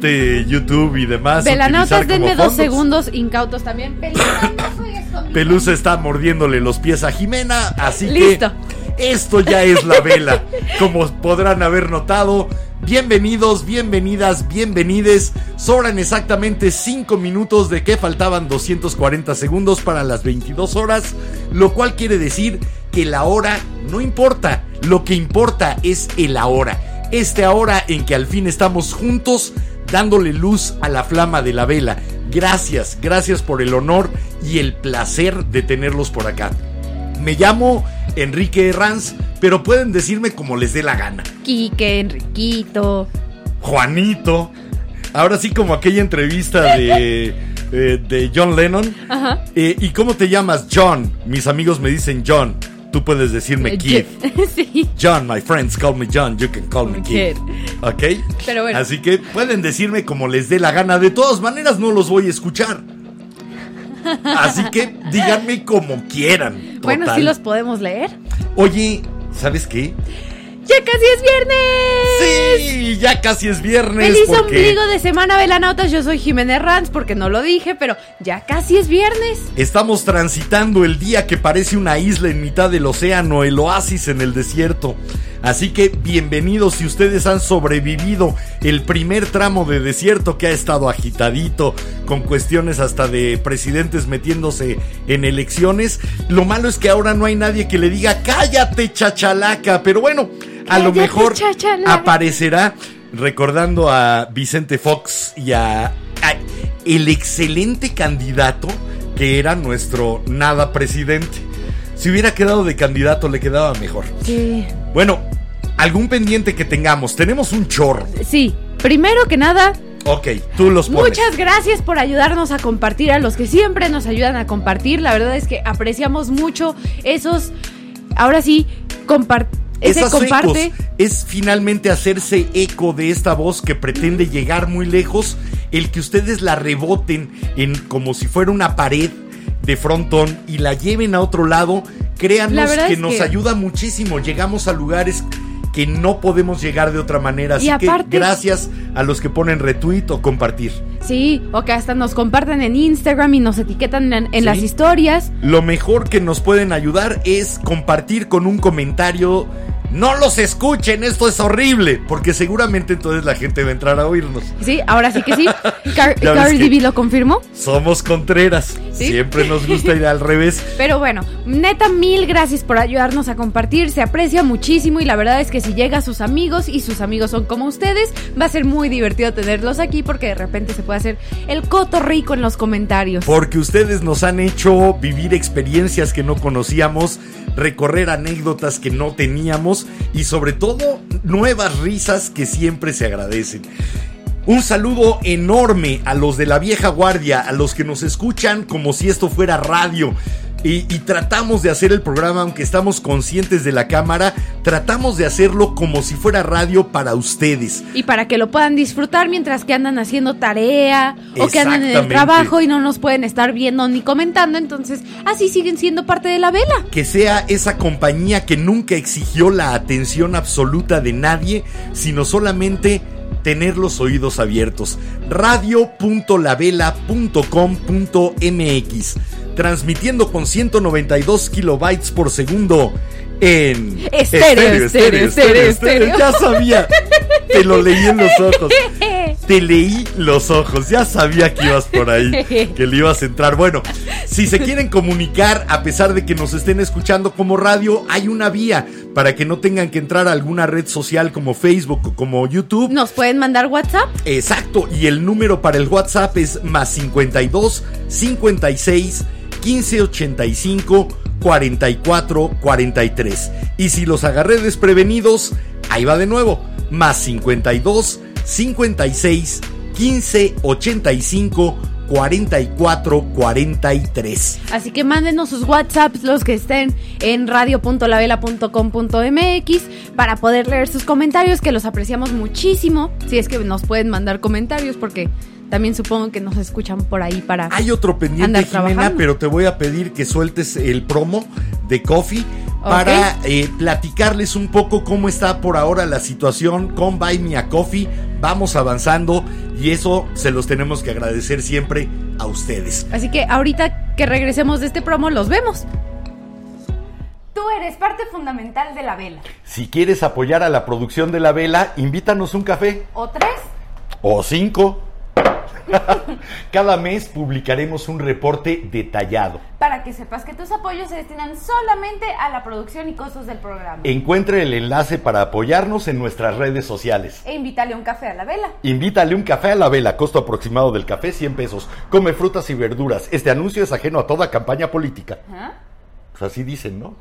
YouTube y demás. Velanautas, denme dos segundos incautos también. Pelusa está mordiéndole los pies a Jimena, así Listo. que esto ya es la vela. Como podrán haber notado, bienvenidos, bienvenidas, bienvenides. Sobran exactamente 5 minutos de que faltaban 240 segundos para las 22 horas, lo cual quiere decir que la hora no importa, lo que importa es el ahora. Este ahora en que al fin estamos juntos dándole luz a la flama de la vela. Gracias, gracias por el honor y el placer de tenerlos por acá. Me llamo Enrique Herranz, pero pueden decirme como les dé la gana. Quique, Enriquito. Juanito. Ahora sí como aquella entrevista de, eh, de John Lennon. Ajá. Eh, ¿Y cómo te llamas? John. Mis amigos me dicen John. Tú puedes decirme Kid. sí. John, my friends call me John, you can call me Kid. ¿Ok? Pero bueno. Así que pueden decirme como les dé la gana. De todas maneras no los voy a escuchar. Así que díganme como quieran. Bueno, sí los podemos leer. Oye, ¿sabes qué? ¡Ya casi es viernes! Sí, ya casi es viernes. ¡Feliz porque ombligo de semana, Velanautas! Yo soy Jimena Herranz, porque no lo dije, pero ya casi es viernes. Estamos transitando el día que parece una isla en mitad del océano, el oasis en el desierto. Así que bienvenidos si ustedes han sobrevivido el primer tramo de desierto que ha estado agitadito, con cuestiones hasta de presidentes metiéndose en elecciones. Lo malo es que ahora no hay nadie que le diga cállate chachalaca, pero bueno, a lo mejor chachalaca. aparecerá recordando a Vicente Fox y a, a el excelente candidato que era nuestro nada presidente. Si hubiera quedado de candidato le quedaba mejor. Sí. Bueno, algún pendiente que tengamos. Tenemos un chorro. Sí. Primero que nada, Ok, tú los pones. Muchas gracias por ayudarnos a compartir, a los que siempre nos ayudan a compartir. La verdad es que apreciamos mucho esos. Ahora sí, compar ese Esas comparte. ecos es finalmente hacerse eco de esta voz que pretende llegar muy lejos, el que ustedes la reboten en como si fuera una pared de frontón y la lleven a otro lado, La créanos que es nos que- ayuda muchísimo. Llegamos a lugares que no podemos llegar de otra manera, así Y aparte- que gracias a los que ponen retweet o compartir. Sí, o que hasta nos comparten en Instagram y nos etiquetan en, en Sí. las historias. Lo mejor que nos pueden ayudar es compartir con un comentario. No los escuchen, esto es horrible. Porque seguramente entonces la gente va a entrar a oírnos. Sí, ahora sí que sí. Car Cardi B lo confirmó. Somos Contreras. Sí. Siempre nos gusta ir al revés. Pero bueno, neta, mil gracias por ayudarnos a compartir. Se aprecia muchísimo y la verdad es que si llega a sus amigos y sus amigos son como ustedes, va a ser muy divertido tenerlos aquí porque de repente se puede hacer el coto rico en los comentarios. Porque ustedes nos han hecho vivir experiencias que no conocíamos, recorrer anécdotas que no teníamos y sobre todo nuevas risas que siempre se agradecen. Un saludo enorme a los de la vieja guardia, a los que nos escuchan como si esto fuera radio. Y, y tratamos de hacer el programa, aunque estamos conscientes de la cámara, tratamos de hacerlo como si fuera radio para ustedes. Y para que lo puedan disfrutar mientras que andan haciendo tarea o que andan en el trabajo y no nos pueden estar viendo ni comentando. Entonces, así siguen siendo parte de la vela. que sea esa compañía que nunca exigió la atención absoluta de nadie, sino solamente tener los oídos abiertos. radio.lavela.com.mx transmitiendo con 192 kilobytes por segundo en Estéreo, estéreo, estéreo, estéreo. Ya sabía, te lo leí en los ojos. Te leí los ojos, ya sabía que ibas por ahí, que le ibas a entrar. Bueno, si se quieren comunicar, a pesar de que nos estén escuchando como radio, hay una vía para que no tengan que entrar a alguna red social como Facebook o como YouTube. Nos pueden mandar WhatsApp. Exacto, y el número para el WhatsApp es más 52 56 15 85 44 43. Y si los agarré desprevenidos, ahí va de nuevo, más 52 56 15 85 44 43. Así que mándenos sus WhatsApps, los que estén en radio.lavela.com.mx, para poder leer sus comentarios, que los apreciamos muchísimo. Si es que nos pueden mandar comentarios, porque también supongo que nos escuchan por ahí para. Hay otro pendiente, Andar Jimena, trabajando. pero te voy a pedir que sueltes el promo de Coffee para eh, platicarles un poco cómo está por ahora la situación con Buy Me a Coffee. Vamos avanzando y eso se los tenemos que agradecer siempre a ustedes. Así que ahorita que regresemos de este promo, los vemos. Tú eres parte fundamental de la vela. Si quieres apoyar a la producción de la vela, invítanos un café ¿O tres? o cinco. Cada mes publicaremos un reporte detallado. Para que sepas que tus apoyos se destinan solamente a la producción y costos del programa. Encuentre el enlace para apoyarnos en nuestras redes sociales. E invítale un café a la vela. Invítale un café a la vela, costo aproximado del café 100 pesos. Come frutas y verduras. Este anuncio es ajeno a toda campaña política. ¿Ah? Pues así dicen, ¿no?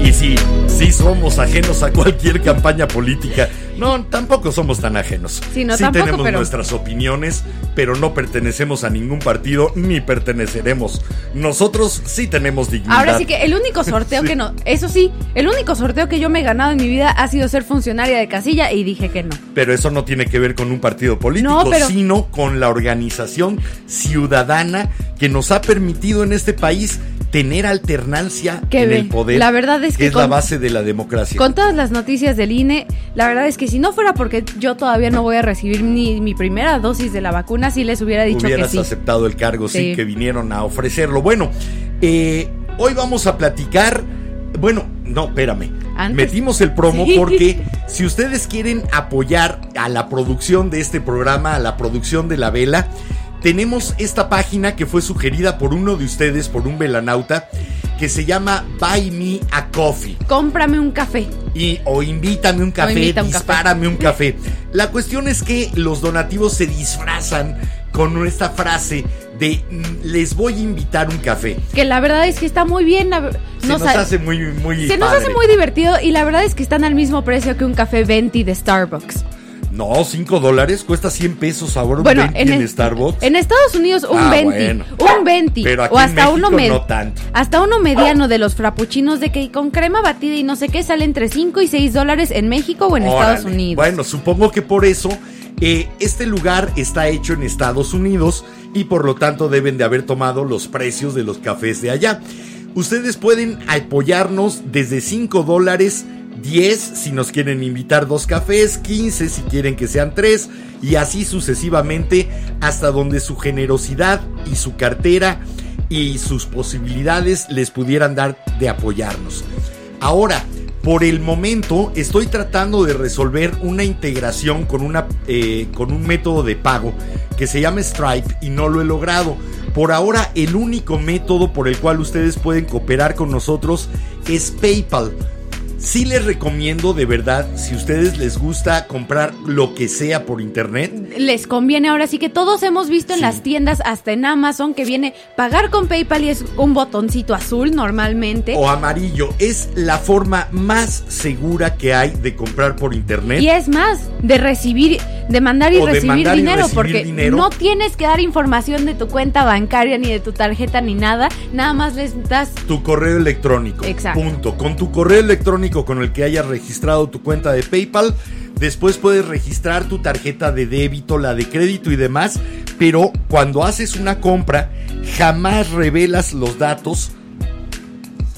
Y sí, sí somos ajenos a cualquier campaña política. No, tampoco somos tan ajenos. Sí, no, tampoco, tenemos pero- nuestras opiniones, pero no pertenecemos a ningún partido ni perteneceremos. Nosotros sí tenemos dignidad. Ahora sí que el único sorteo Sí. que no, eso sí, el único sorteo que yo me he ganado en mi vida ha sido ser funcionaria de casilla y dije que no. Pero eso no tiene que ver con un partido político, No, pero- sino con la organización ciudadana que nos ha permitido en este país tener alternancia Que en ve, el poder. la verdad es que es la base de la democracia. Con todas las noticias del INE, la verdad es que si no fuera porque yo todavía no voy a recibir ni mi primera dosis de la vacuna, sí les hubiera dicho Hubieras que sí. aceptado el cargo, sí, Sí. que vinieron a ofrecerlo. Bueno, eh, hoy vamos a platicar. Bueno, no, espérame. Antes. Metimos el promo Sí. porque si ustedes quieren apoyar a la producción de este programa, a la producción de la vela, tenemos esta página que fue sugerida por uno de ustedes, por un velanauta, que se llama Buy Me a Coffee. Cómprame un café. Y, o invítame un café, invita un café. dispárame un café. La cuestión es que los donativos se disfrazan con esta frase de mm, les voy a invitar un café. Que la verdad es que está muy bien. Se nos nos ha- hace muy, muy se nos padre. hace muy divertido y la verdad es que están al mismo precio que un café venti de Starbucks. No, 5 dólares, cuesta 100 pesos ahora un Bueno, 20 en, Starbucks. En Estados Unidos un Ah, 20, bueno. un 20 Pero aquí o en hasta uno no tanto. hasta uno mediano de los frappuccinos de que con crema batida y no sé qué sale entre 5 y 6 dólares en México o en Órale. Estados Unidos. Bueno, supongo que por eso eh, este lugar está hecho en Estados Unidos y por lo tanto deben de haber tomado los precios de los cafés de allá. Ustedes pueden apoyarnos desde 5 dólares, 10 si nos quieren invitar dos cafés, 15 si quieren que sean tres y así sucesivamente hasta donde su generosidad y su cartera y sus posibilidades les pudieran dar de apoyarnos. Ahora, por el momento estoy tratando de resolver una integración con, una, eh, con un método de pago que se llama Stripe y no lo he logrado. Por ahora el único método por el cual ustedes pueden cooperar con nosotros es PayPal. Sí les recomiendo de verdad, si ustedes les gusta comprar lo que sea por internet, Les conviene ahora sí que todos hemos visto en Sí. las tiendas, hasta en Amazon, que viene pagar con PayPal y es un botoncito azul normalmente. o amarillo, es la forma más segura que hay de comprar por internet. Y es más, de recibir, de mandar y O recibir mandar y dinero, recibir porque dinero. no tienes que dar información de tu cuenta bancaria ni de tu tarjeta ni nada, nada más les das tu correo electrónico. Exacto. Punto. Con tu correo electrónico con el que hayas registrado tu cuenta de PayPal, después puedes registrar tu tarjeta de débito, la de crédito y demás, pero cuando haces una compra, jamás revelas los datos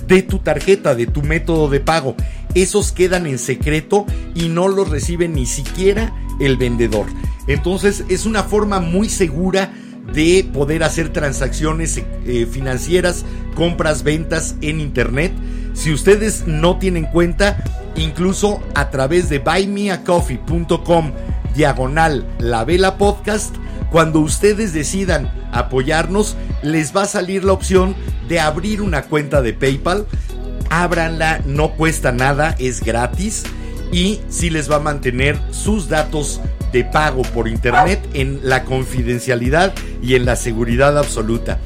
de tu tarjeta, de tu método de pago. Esos quedan en secreto y no los recibe ni siquiera el vendedor. Entonces es una forma muy segura de poder hacer transacciones eh, financieras, compras, ventas en internet. Si ustedes no tienen cuenta, incluso a través de buymeacoffee.com diagonal la vela podcast, cuando ustedes decidan apoyarnos, les va a salir la opción de abrir una cuenta de PayPal. Ábranla, no cuesta nada, es gratis y sí les va a mantener sus datos de pago por internet en la confidencialidad y en la seguridad absoluta.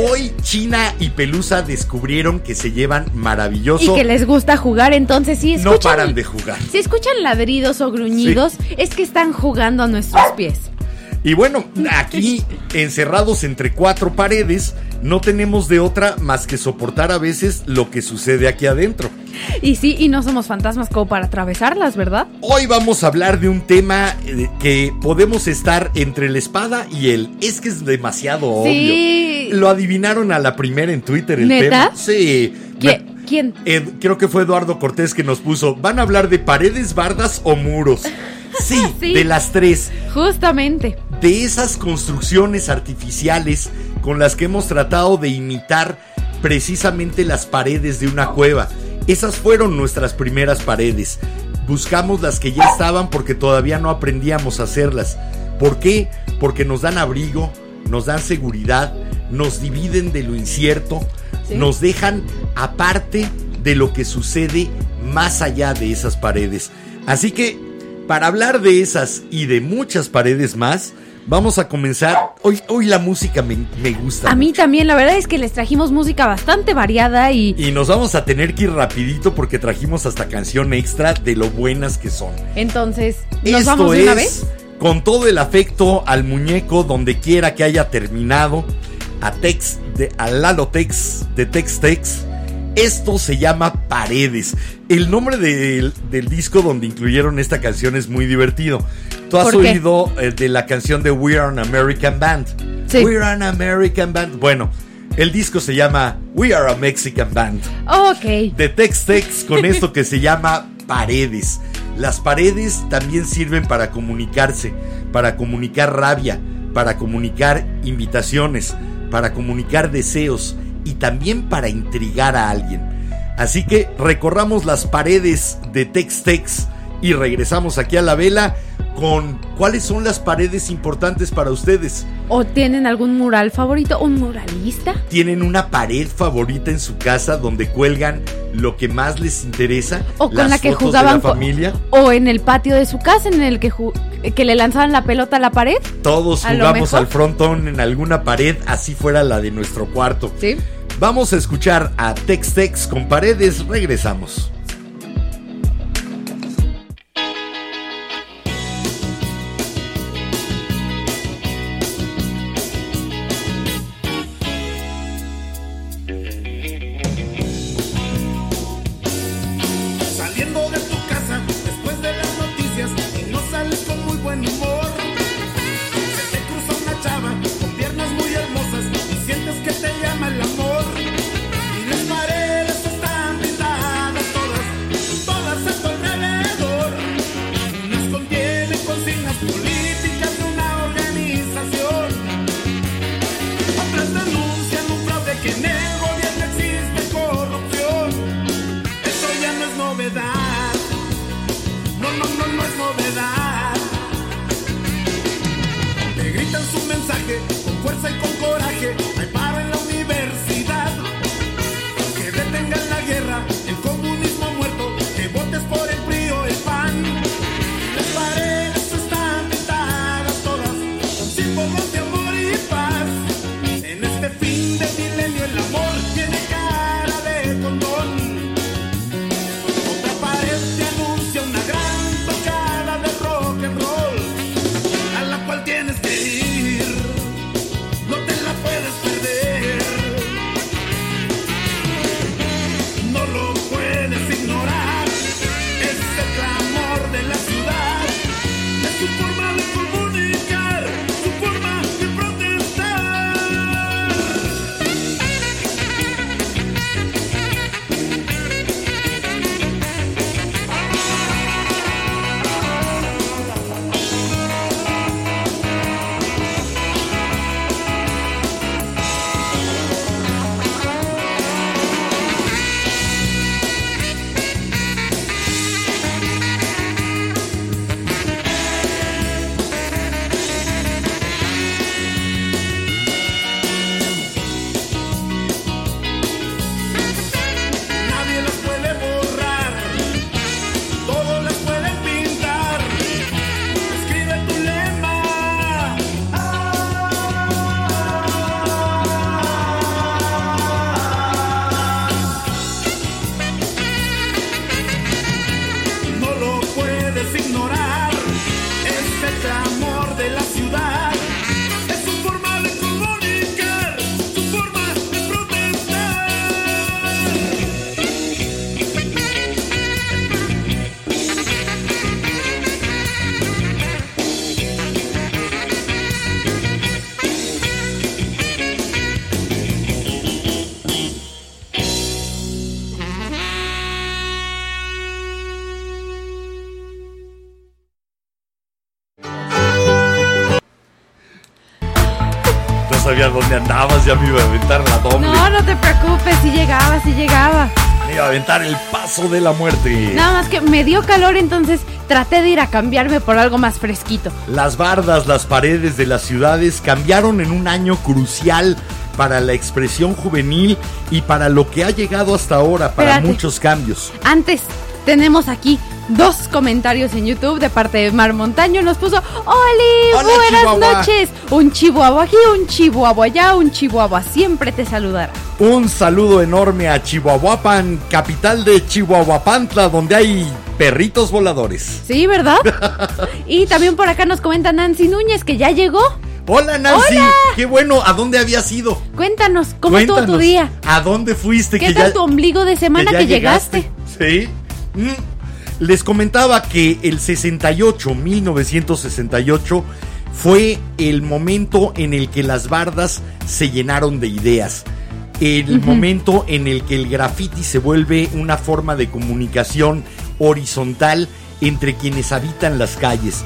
Hoy China y Pelusa descubrieron que se llevan maravilloso. y que les gusta jugar, entonces sí escuchan, no paran de jugar. si escuchan ladridos o gruñidos, es que están jugando a nuestros pies. Y bueno, aquí encerrados entre cuatro paredes, no tenemos de otra más que soportar a veces lo que sucede aquí adentro. Y sí, y no somos fantasmas como para atravesarlas, ¿verdad? Hoy vamos a hablar de un tema eh, que podemos estar entre la espada y el es que es demasiado Sí. obvio. Lo adivinaron a la primera en Twitter el ¿Neta? tema. Sí. ¿Qui- Me- ¿Quién? Creo que fue Eduardo Cortés que nos puso, ¿van a hablar de paredes, bardas o muros? Sí, Sí. de las tres. Justamente. de esas construcciones artificiales con las que hemos tratado de imitar precisamente las paredes de una cueva. Esas fueron nuestras primeras paredes. Buscamos las que ya estaban porque todavía no aprendíamos a hacerlas. ¿Por qué? Porque nos dan abrigo, nos dan seguridad, nos dividen de lo incierto, Sí. nos dejan aparte de lo que sucede más allá de esas paredes. Así que, para hablar de esas y de muchas paredes más, vamos a comenzar. Hoy, hoy la música me, me gusta. A mí también, la verdad es que les trajimos música bastante variada y Y nos vamos a tener que ir rapidito porque trajimos hasta canción extra de lo buenas que son. entonces, ¿nos Esto vamos de es una vez? con todo el afecto al muñeco donde quiera que haya terminado, a Tex, de, a Lalo Tex, de Tex Tex. Esto se llama Paredes. El nombre del, del disco donde incluyeron esta canción es muy divertido. Tú has oído eh, de la canción de We Are an American Band. Sí. We Are an American Band. Bueno, el disco se llama We Are a Mexican Band Ok. de Tex Tex con esto que se llama paredes. Las paredes también sirven para comunicarse, para comunicar rabia, para comunicar invitaciones, para comunicar deseos y también para intrigar a alguien. Así que recorramos las paredes de Tex Tex y regresamos aquí a la vela con cuáles son las paredes importantes para ustedes. ¿O tienen algún mural favorito? ¿Un muralista? ¿Tienen una pared favorita en su casa donde cuelgan lo que más les interesa? ¿O con Las la que fotos jugaban de la familia? ¿O en el patio de su casa en el que, que le lanzaban la pelota a la pared? Todos ¿A lo jugamos al frontón en alguna pared, así fuera la de nuestro cuarto. Sí. Vamos a escuchar a Tex Tex con paredes, regresamos. Sabía dónde andabas, ya me iba a aventar la doble. No, no te preocupes, si llegaba, si llegaba. Me iba a aventar el paso de la muerte. Nada más que me dio calor, entonces traté de ir a cambiarme por algo más fresquito. Las bardas, las paredes de las ciudades cambiaron en un año crucial para la expresión juvenil y para lo que ha llegado hasta ahora, para Espérate. muchos cambios. Antes tenemos aquí dos comentarios en YouTube de parte de Mar Montaño. Nos puso, ¡Oli! Hola, buenas Chihuahua". noches. Un chihuahua aquí, un chihuahua allá, un chihuahua siempre te saludará. Un saludo enorme a Chihuahuapan, capital de Chihuahuapantla, donde hay perritos voladores. Sí, ¿verdad? y también por acá nos comenta Nancy Núñez que ya llegó. Hola Nancy, Hola. qué bueno, ¿a dónde habías ido? Cuéntanos, ¿cómo estuvo tu día? ¿A dónde fuiste? ¿Qué tal tu ombligo de semana que, ya llegaste? Sí. Mm. Les comentaba que el 68, 1968, fue el momento en el que las bardas se llenaron de ideas. El momento en el que el graffiti se vuelve una forma de comunicación horizontal entre quienes habitan las calles.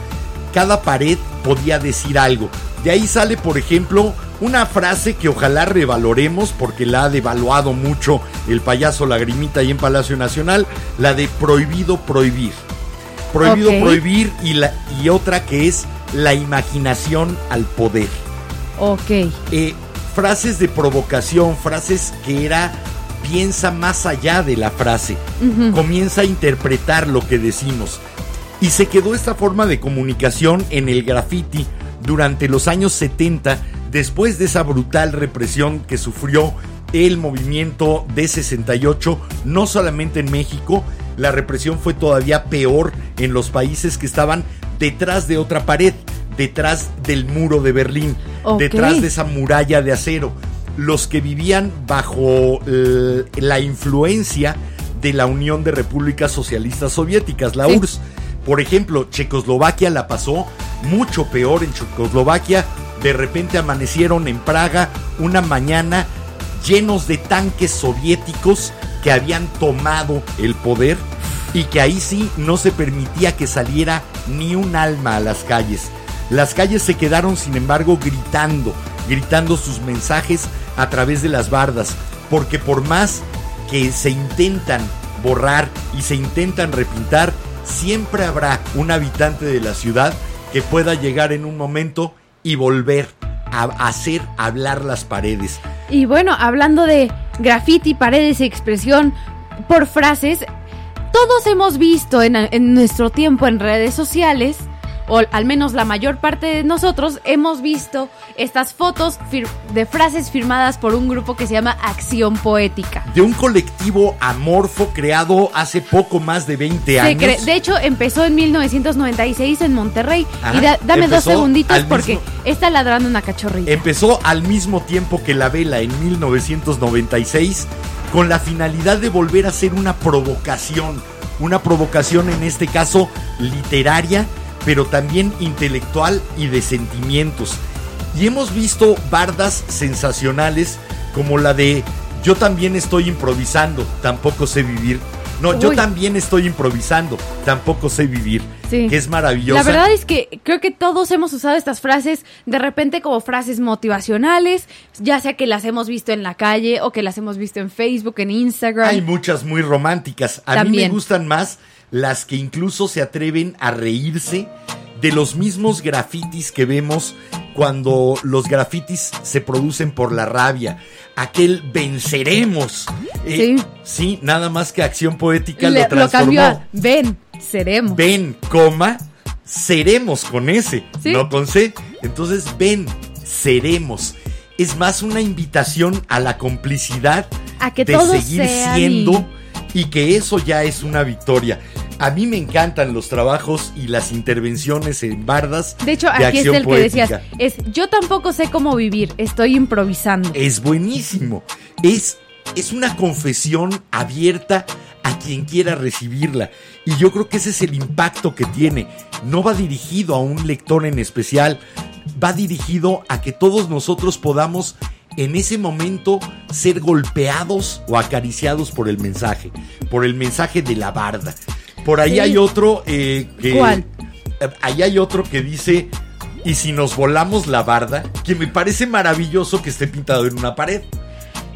Cada pared podía decir algo. De ahí sale, por ejemplo, una frase que ojalá revaloremos porque la ha devaluado mucho el payaso Lagrimita ahí en Palacio Nacional, la de prohibido prohibir. Prohibido prohibir y, la, y otra que es la imaginación al poder. Ok. Eh, frases de provocación, frases que era piensa más allá de la frase, comienza a interpretar lo que decimos. Y se quedó esta forma de comunicación en el graffiti durante los años 70, después de esa brutal represión que sufrió el movimiento de 68, no solamente en México, la represión fue todavía peor en los países que estaban detrás de otra pared, detrás del muro de Berlín, detrás de esa muralla de acero. Los que vivían bajo eh, la influencia de la Unión de Repúblicas Socialistas Soviéticas, la Sí. URSS. Por ejemplo, Checoslovaquia la pasó mucho peor en Checoslovaquia. De repente amanecieron en Praga una mañana llenos de tanques soviéticos que habían tomado el poder y que ahí sí no se permitía que saliera ni un alma a las calles. Las calles se quedaron, sin embargo, gritando, gritando sus mensajes a través de las bardas, porque por más que se intentan borrar y se intentan repintar, siempre habrá un habitante de la ciudad que pueda llegar en un momento y volver a hacer hablar las paredes. Y bueno, hablando de graffiti, paredes y expresión por frases, todos hemos visto en, en nuestro tiempo en redes sociales, o al menos la mayor parte de nosotros, hemos visto estas fotos de frases firmadas por un grupo que se llama Acción Poética. De un colectivo amorfo creado hace poco más de 20 Se años. de hecho, empezó en 1996 en Monterrey. Ajá, y da- dame dos segunditos porque mismo- está ladrando una cachorrita. Empezó al mismo tiempo que la vela en 1996 con la finalidad de volver a ser una provocación, una provocación en este caso literaria, pero también intelectual y de sentimientos. Y hemos visto bardas sensacionales como la de yo también estoy improvisando, tampoco sé vivir. No, yo Uy. también estoy improvisando, tampoco sé vivir. Sí. Que es maravillosa. La verdad es que creo que todos hemos usado estas frases de repente como frases motivacionales, ya sea que las hemos visto en la calle o que las hemos visto en Facebook, en Instagram. Hay muchas muy románticas. A mí me También. gustan más las que incluso se atreven a reírse de los mismos grafitis que vemos cuando los grafitis se producen por la rabia. Aquel venceremos. Eh, Sí. sí, nada más que acción poética Le- lo transformó. cambió a ven, seremos. Ven, coma, seremos con S, Sí. no con C. Entonces, ven, seremos. Es más una invitación a la complicidad A que de seguir sean siendo y que eso ya es una victoria. A mí me encantan los trabajos y las intervenciones en bardas. De hecho, de aquí está el que decías, es yo tampoco sé cómo vivir, estoy improvisando. Es buenísimo. Es, es una confesión abierta a quien quiera recibirla. Y yo creo que ese es el impacto que tiene. No va dirigido a un lector en especial, va dirigido a que todos nosotros podamos en ese momento ser golpeados o acariciados por el mensaje, por el mensaje de la barda. Por ahí Sí. hay otro eh, eh, Ahí hay otro que dice, Y si nos volamos la barda, que me parece maravilloso que esté pintado en una pared.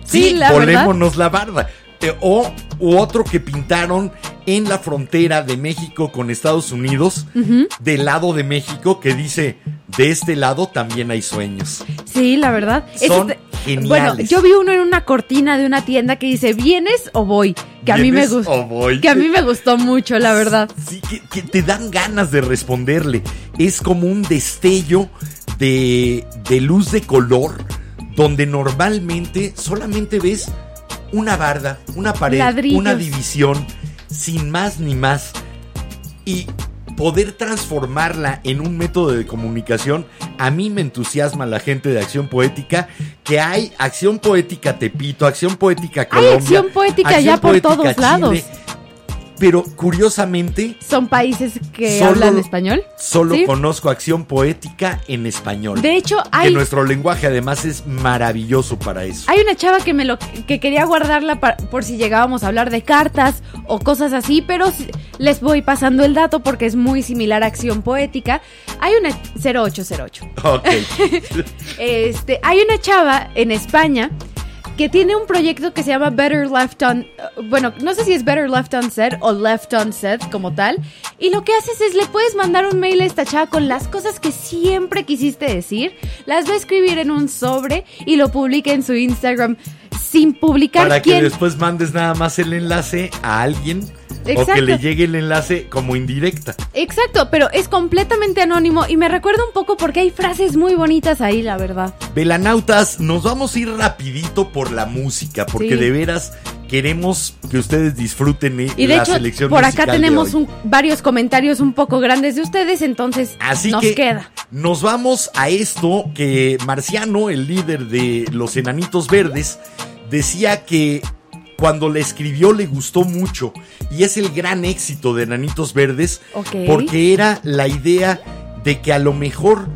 Sí, Sí, la volémonos la barda. Eh, o u otro que pintaron en la frontera de México con Estados Unidos, del lado de México, que dice, de este lado también hay sueños. Sí, la verdad. Son está- geniales. Bueno, yo vi uno en una cortina de una tienda que dice, ¿vienes o voy? Que a mí me ¿Vienes gustó. o voy? Que a mí me gustó mucho, la verdad. Sí, que, que te dan ganas de responderle. Es como un destello de, de luz de color donde normalmente solamente ves una barda, una pared, Ladrillos. una división, sin más ni más. Y poder transformarla en un método de comunicación, a mí me entusiasma la gente de Acción Poética, que hay Acción Poética Tepito, Acción Poética Hay Colombia. Acción Poética Acción ya por Poética todos Chile, lados. Pero curiosamente, Son países que Solo- hablan español. Solo ¿Sí? conozco acción poética en español. De hecho, que hay, nuestro lenguaje además es maravilloso para eso. hay una chava que me lo que quería guardarla por si llegábamos a hablar de cartas o cosas así, pero les voy pasando el dato porque es muy similar a acción poética. Hay una 0808. Ok. Este, hay una chava en España que tiene un proyecto que se llama Better Left On, bueno, no sé si es Better Left Unsaid o Left Unsaid como tal, y lo que haces es le puedes mandar un mail a esta chava con las cosas que siempre quisiste decir, las va a escribir en un sobre y lo publica en su Instagram sin publicar para que después mandes nada más el enlace a alguien o que Exacto. le llegue el enlace como indirecta. Exacto, pero es completamente anónimo y me recuerda un poco porque hay frases muy bonitas ahí, la verdad. Velanautas, nos vamos a ir rapidito por la música, porque Sí. de veras queremos que ustedes disfruten eh, Y de la hecho, selección por acá tenemos un- varios comentarios un poco grandes de ustedes, entonces Así nos que queda. nos vamos a esto que Marciano, el líder de los Enanitos Verdes, decía que cuando la escribió le gustó mucho y es el gran éxito de Enanitos Verdes porque era la idea de que a lo mejor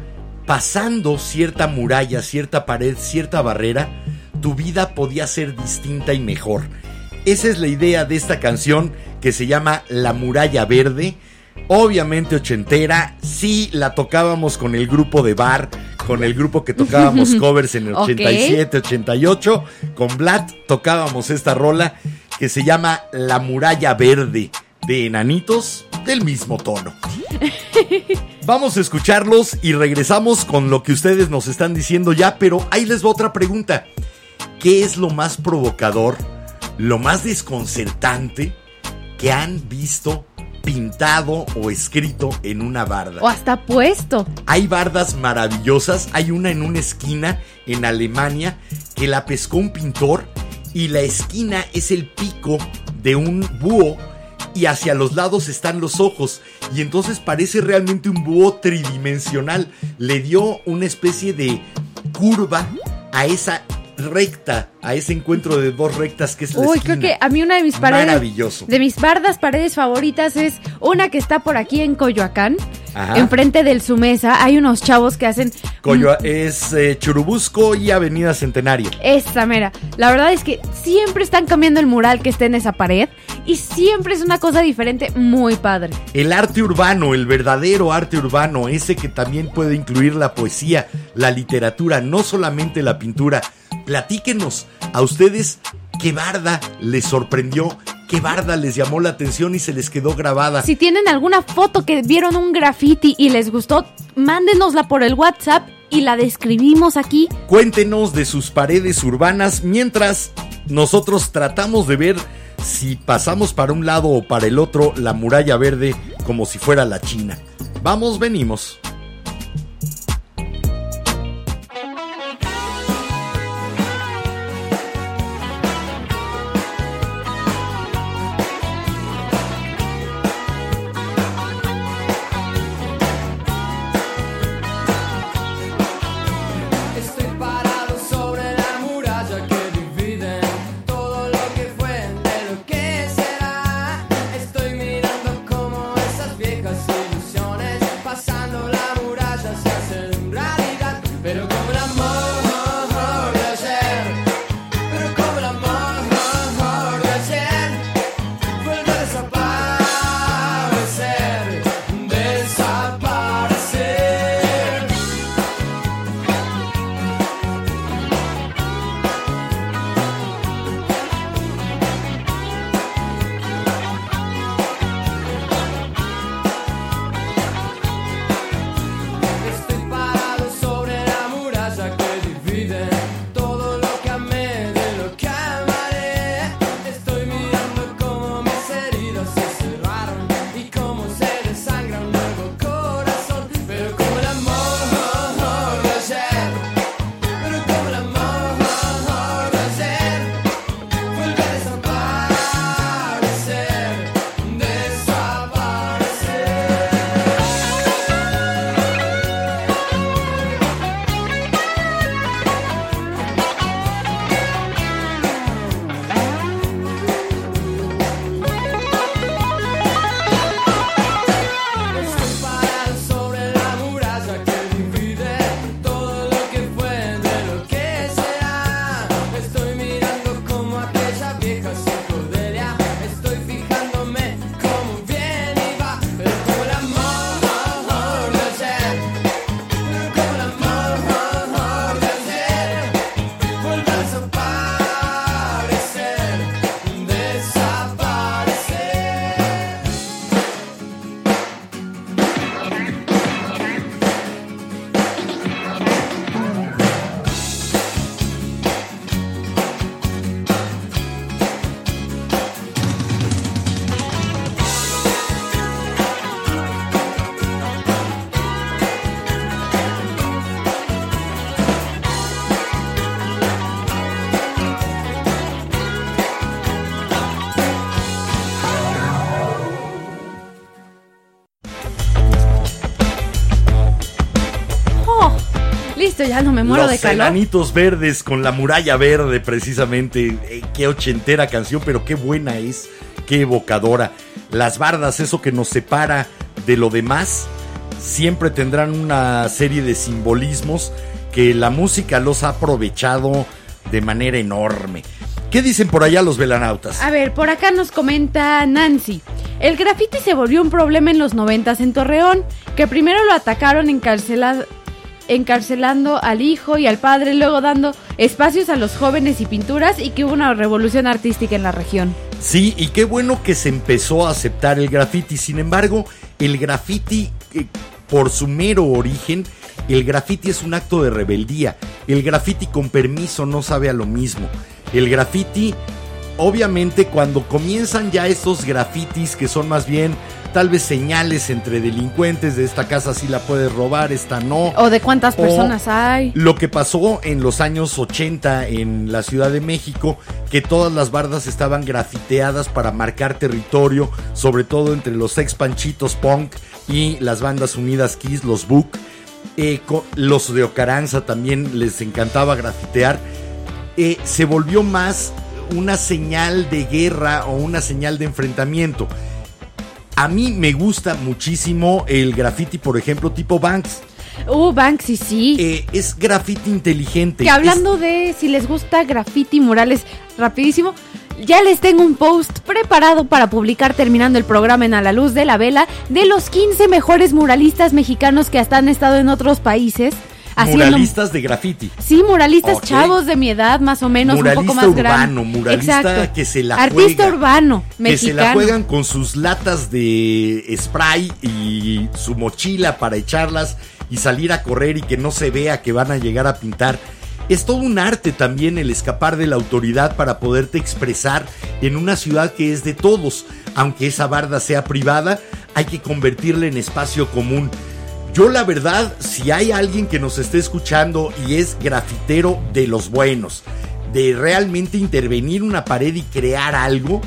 pasando cierta muralla, cierta pared, cierta barrera, tu vida podía ser distinta y mejor. Esa es la idea de esta canción que se llama La muralla verde. Obviamente ochentera, sí la tocábamos con el grupo de bar, con el grupo que tocábamos covers en el Ok. 87, 88, con Vlad tocábamos esta rola que se llama La muralla verde de enanitos del mismo tono. Vamos a escucharlos y regresamos con lo que ustedes nos están diciendo ya, pero ahí les va otra pregunta. ¿Qué es lo más provocador, lo más desconcertante que han visto pintado o escrito en una barda? O hasta puesto. Hay bardas maravillosas. Hay una en una esquina en Alemania que la pescó un pintor y la esquina es el pico de un búho y hacia los lados están los ojos y entonces parece realmente un búho tridimensional. Le dio una especie de curva a esa recta, a ese encuentro de dos rectas que es la Uy, esquina. creo que a mí una de mis paredes. Maravilloso. De mis bardas paredes favoritas es una que está por aquí en Coyoacán. Ajá. Enfrente del Sumesa hay unos chavos que hacen. Coyo- es eh, Churubusco y Avenida Centenario. Esta mera. La verdad es que siempre están cambiando el mural que está en esa pared. Y siempre es una cosa diferente, muy padre. El arte urbano, el verdadero arte urbano, ese que también puede incluir la poesía, la literatura, no solamente la pintura. Platíquenos a ustedes qué barda les sorprendió, qué barda les llamó la atención y se les quedó grabada. Si tienen alguna foto que vieron un graffiti y les gustó, mándenosla por el WhatsApp y la describimos aquí. Cuéntenos de sus paredes urbanas mientras nosotros tratamos de ver si pasamos para un lado o para el otro la muralla verde como si fuera la China. Vamos, venimos. Esto ya no me muero Los de calor. enanitos verdes con la muralla verde, precisamente. Eh, qué ochentera canción, pero qué buena es, qué evocadora. Las bardas, eso que nos separa de lo demás, siempre tendrán una serie de simbolismos que la música los ha aprovechado de manera enorme. ¿Qué dicen por allá los velanautas? A ver, por acá nos comenta Nancy. El graffiti se volvió un problema en los noventas en Torreón, que primero lo atacaron encarcela- encarcelando al hijo y al padre, luego dando espacios a los jóvenes y pinturas y que hubo una revolución artística en la región. Sí, y qué bueno que se empezó a aceptar el graffiti. Sin embargo, el graffiti, eh, por su mero origen, el graffiti es un acto de rebeldía. El graffiti con permiso no sabe a lo mismo. El graffiti, obviamente, cuando comienzan ya estos grafitis que son más bien tal vez señales entre delincuentes de esta casa sí la puedes robar, esta no. O de cuántas O personas hay. Lo que pasó en los años 80 en la Ciudad de México, que todas las bardas estaban grafiteadas para marcar territorio, sobre todo entre los ex panchitos punk y las bandas unidas Kiss, los Book. Eh, los de Ocaranza también les encantaba grafitear. Eh, se volvió más una señal de guerra o una señal de enfrentamiento. A mí me gusta muchísimo el graffiti, por ejemplo, tipo Banks. Uh, Banksy, sí. Eh, es graffiti inteligente. Que hablando de si les gusta graffiti murales, rapidísimo, ya les tengo un post preparado para publicar terminando el programa en A la Luz de la Vela de los 15 mejores muralistas mexicanos que hasta han estado en otros países Es haciendo... muralistas de graffiti. Sí, muralistas chavos de mi edad, más o menos, un poco Muralista más grande. urbano, muralista que se la Artista juega. urbano, Que mexicano. se la juegan con sus latas de spray y su mochila para echarlas y salir a correr y que no se vea que van a llegar a pintar. Es todo un arte también el escapar de la autoridad para poderte expresar en una ciudad que es de todos. Aunque esa barda sea privada, hay que convertirla en espacio común. Yo la verdad, si hay alguien que nos esté escuchando y es grafitero de los buenos, de realmente intervenir una pared y crear algo,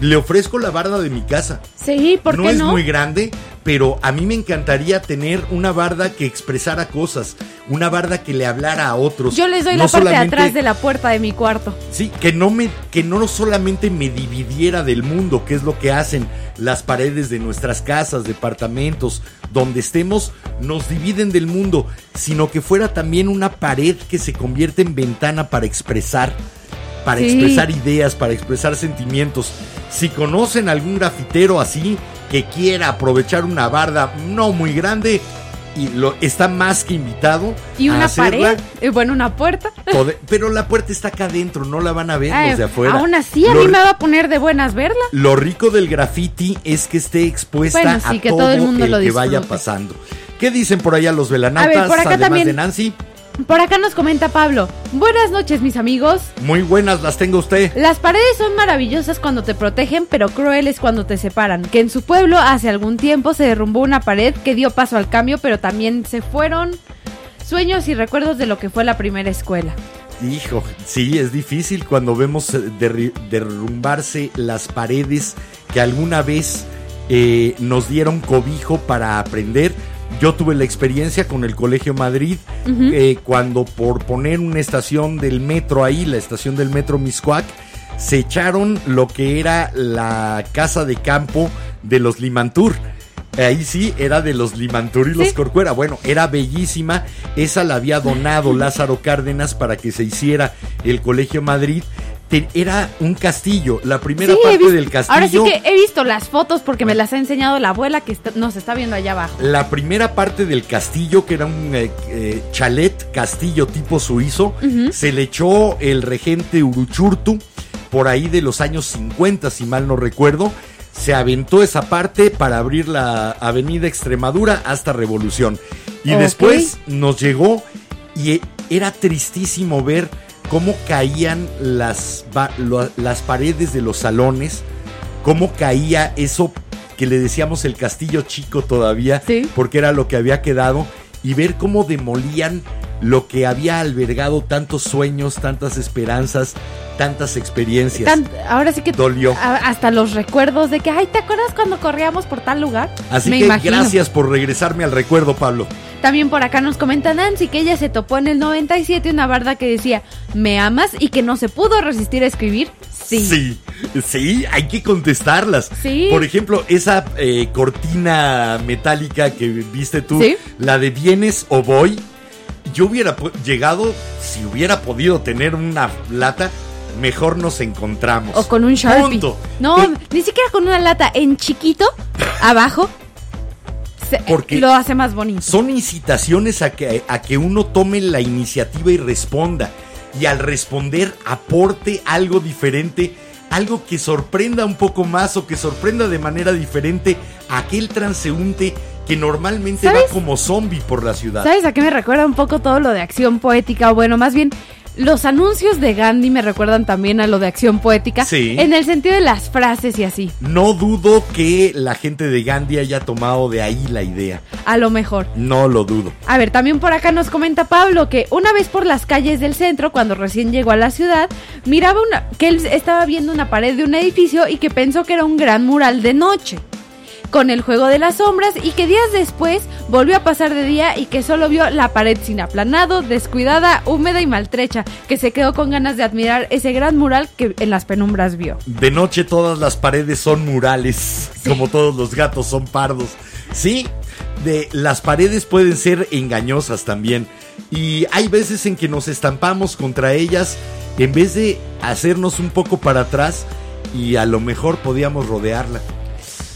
le ofrezco la barda de mi casa. Sí, ¿por no qué es no? muy grande, pero a mí me encantaría tener una barda que expresara cosas, una barda que le hablara a otros. Yo les doy No la parte de atrás de la puerta de mi cuarto. Sí, que no me, que no solamente me dividiera del mundo, que es lo que hacen las paredes de nuestras casas, departamentos, donde estemos, nos dividen del mundo, sino que fuera también una pared que se convierte en ventana para expresar, para Sí. expresar ideas, para expresar sentimientos. Si conocen algún grafitero así que quiera aprovechar una barda no muy grande y lo está más que invitado Y a una hacerla. pared, y bueno, una puerta. Pero la puerta está acá adentro, no la van a ver Ay, los de afuera. Aún así, a Lo mí me va a poner de buenas verla. Lo rico del graffiti es que esté expuesta Bueno, sí, a que todo, todo el mundo lo que vaya pasando. ¿Qué dicen por allá los velanautas, A ver, por acá además también- de Nancy? Por acá nos comenta Pablo. Buenas noches, mis amigos. Muy buenas las tengo usted. Las paredes son maravillosas cuando te protegen, pero crueles cuando te separan. Que en su pueblo hace algún tiempo se derrumbó una pared que dio paso al cambio, pero también se fueron sueños y recuerdos de lo que fue la primera escuela. Hijo, sí, es difícil cuando vemos eh, derri- derrumbarse las paredes que alguna vez eh, nos dieron cobijo para aprender. Yo tuve la experiencia con el Colegio Madrid, eh, cuando por poner una estación del metro ahí, la estación del metro Miscuac, se echaron lo que era la casa de campo de los Limantur. Ahí sí, era de los Limantur y los Sí. Corcuera. Bueno, era bellísima. Esa la había donado Lázaro Cárdenas para que se hiciera el Colegio Madrid. Era un castillo. La primera Sí, parte visto- del castillo. Ahora sí que he visto las fotos porque me las ha enseñado la abuela que está- nos está viendo allá abajo. La primera parte del castillo, que era un eh, eh, chalet castillo tipo suizo, se le echó el regente Uruchurtu por ahí de los años 50, si mal no recuerdo. Se aventó esa parte para abrir la avenida Extremadura hasta Revolución. Y después nos llegó y e- era tristísimo ver cómo caían las, las paredes de los salones, cómo caía eso que le decíamos el castillo chico todavía, Sí. porque era lo que había quedado, y ver cómo demolían lo que había albergado tantos sueños, tantas esperanzas, tantas experiencias. Tan- ahora sí que Dolió. hasta los recuerdos de que, ay, ¿te acuerdas cuando corríamos por tal lugar? Así Me que imagino. gracias por regresarme al recuerdo, Pablo. También por acá nos comenta Nancy que ella se topó en el 97 una barda que decía, ¿me amas? y que no se pudo resistir a escribir. Sí. Sí, sí, hay que contestarlas. Sí. Por ejemplo, esa eh, cortina metálica que viste tú, Sí. la de vienes o voy, yo hubiera llegado, si hubiera podido tener una lata, mejor nos encontramos. O con un Sharpie. Punto. No, Pe- ni siquiera con una lata en chiquito, abajo. se- Porque lo hace más bonito. Son incitaciones a que, a que uno tome la iniciativa y responda. Y al responder aporte algo diferente, algo que sorprenda un poco más o que sorprenda de manera diferente a aquel transeúnte que normalmente ¿Sabes? va como zombie por la ciudad. ¿Sabes a qué me recuerda un poco todo lo de acción poética? O bueno, más bien, los anuncios de Gandhi me recuerdan también a lo de acción poética. Sí. En el sentido de las frases y así. No dudo que la gente de Gandhi haya tomado de ahí la idea. A lo mejor. No lo dudo. A ver, también por acá nos comenta Pablo que una vez por las calles del centro, cuando recién llegó a la ciudad, miraba una, que él estaba viendo una pared de un edificio y que pensó que era un gran mural de noche. Con el juego de las sombras y que días después volvió a pasar de día y que solo vio la pared sin aplanado, descuidada, húmeda y maltrecha, que se quedó con ganas de admirar ese gran mural que en las penumbras vio. De noche todas las paredes son murales, como todos los gatos son pardos. Sí, de las paredes pueden ser engañosas también. Y hay veces en que nos estampamos contra ellas en vez de hacernos un poco para atrás y a lo mejor podíamos rodearla.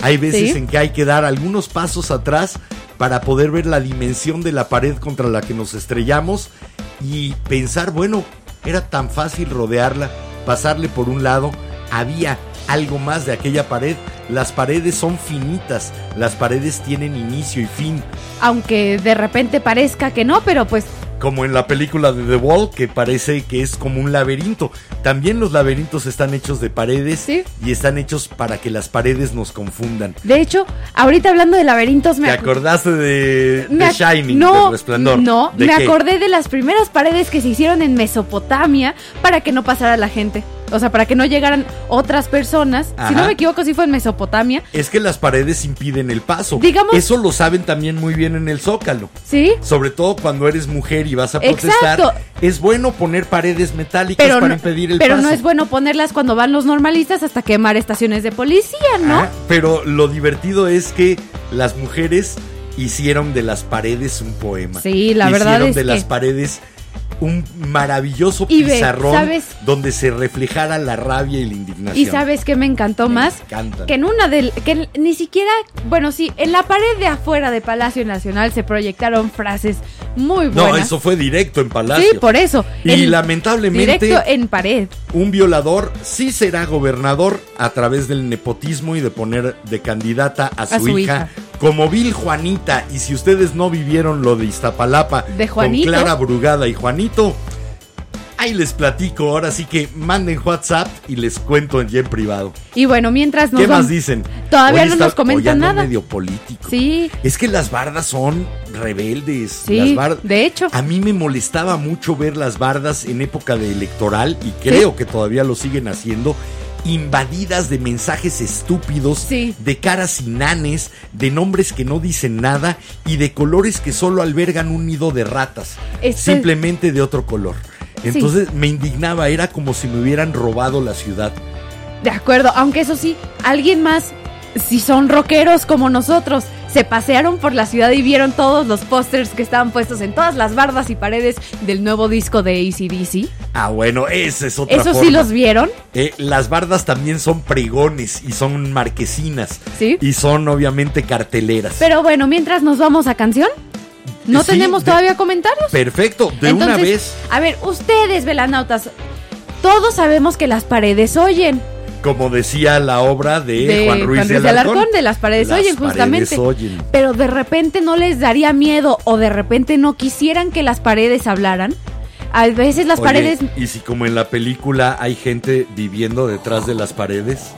Hay veces Sí. en que hay que dar algunos pasos atrás para poder ver la dimensión de la pared contra la que nos estrellamos y pensar, bueno, era tan fácil rodearla, pasarle por un lado, había algo más de aquella pared. Las paredes son finitas, las paredes tienen inicio y fin, Aunque de repente parezca que no, pero pues como en la película de The Wall, que parece que es como un laberinto. También los laberintos están hechos de paredes Sí. y están hechos para que las paredes nos confundan. de hecho, ahorita hablando de laberintos me ¿Te ac- acordaste de, Me de ac- Shining, no, Resplandor? No, ¿De me qué? acordé de las primeras paredes que se hicieron en Mesopotamia para que no pasara la gente. O sea, para que no llegaran otras personas. Ajá. Si no me equivoco, sí fue en Mesopotamia. Es que las paredes impiden el paso. Digamos- Eso lo saben también muy bien en el Zócalo. ¿Sí? Sobre todo cuando eres mujer y vas a Exacto. protestar. Es bueno poner paredes metálicas Pero, para no, impedir el pero paso. no es bueno ponerlas cuando van los normalistas hasta quemar estaciones de policía, ¿no? Ah, pero lo divertido es que las mujeres hicieron de las paredes un poema. Sí, la verdad Hicieron de que- las paredes un maravilloso Y ve, pizarrón ¿sabes? donde se reflejara la rabia y la indignación. Y sabes que me encantó Me más encantan. que en una del que ni siquiera, bueno, sí, en la pared de afuera de Palacio Nacional se proyectaron frases muy buenas. No, eso fue directo en Palacio. Sí, por eso. Y En- lamentablemente Directo en pared. un violador sí será gobernador a través del nepotismo y de poner de candidata a su, su hija, hija. como Vil Juanita. Y si ustedes no vivieron lo de Iztapalapa De con. Clara Brugada y Ahí les platico. Ahora sí que manden WhatsApp y les cuento ya en privado. Y bueno, mientras nos ¿Qué más dicen? Todavía Hoy no está- nos comentan nada. medio político. Sí, Es que las bardas son rebeldes. Sí, las bar- de hecho. A mí me molestaba mucho ver las bardas en época de electoral y creo que todavía lo siguen haciendo. Invadidas de mensajes estúpidos, Sí. de caras inanes, de nombres que no dicen nada y de colores que solo albergan un nido de ratas, Este- simplemente de otro color. Entonces me indignaba, era como si me hubieran robado la ciudad. de acuerdo. Aunque eso sí, alguien más, si son rockeros como nosotros, se pasearon por la ciudad y vieron todos los pósters que estaban puestos en todas las bardas y paredes del nuevo disco de ACDC. Ah, bueno, esa es otra ¿Eso sí los vieron? Eh, las bardas también son pregones y son marquesinas. Sí. Y son obviamente carteleras. Pero bueno, mientras nos vamos a canción, no Sí, tenemos de- todavía comentarios. Perfecto, de una vez, A ver, ustedes, velanautas, todos sabemos que las paredes oyen. Como decía la obra de, de Juan Ruiz de Alarcón, de las paredes las oyen, justamente. paredes oyen. Pero de repente no les daría miedo o de repente no quisieran que las paredes hablaran. A veces las Oye, paredes... Y si como en la película hay gente viviendo detrás de las paredes,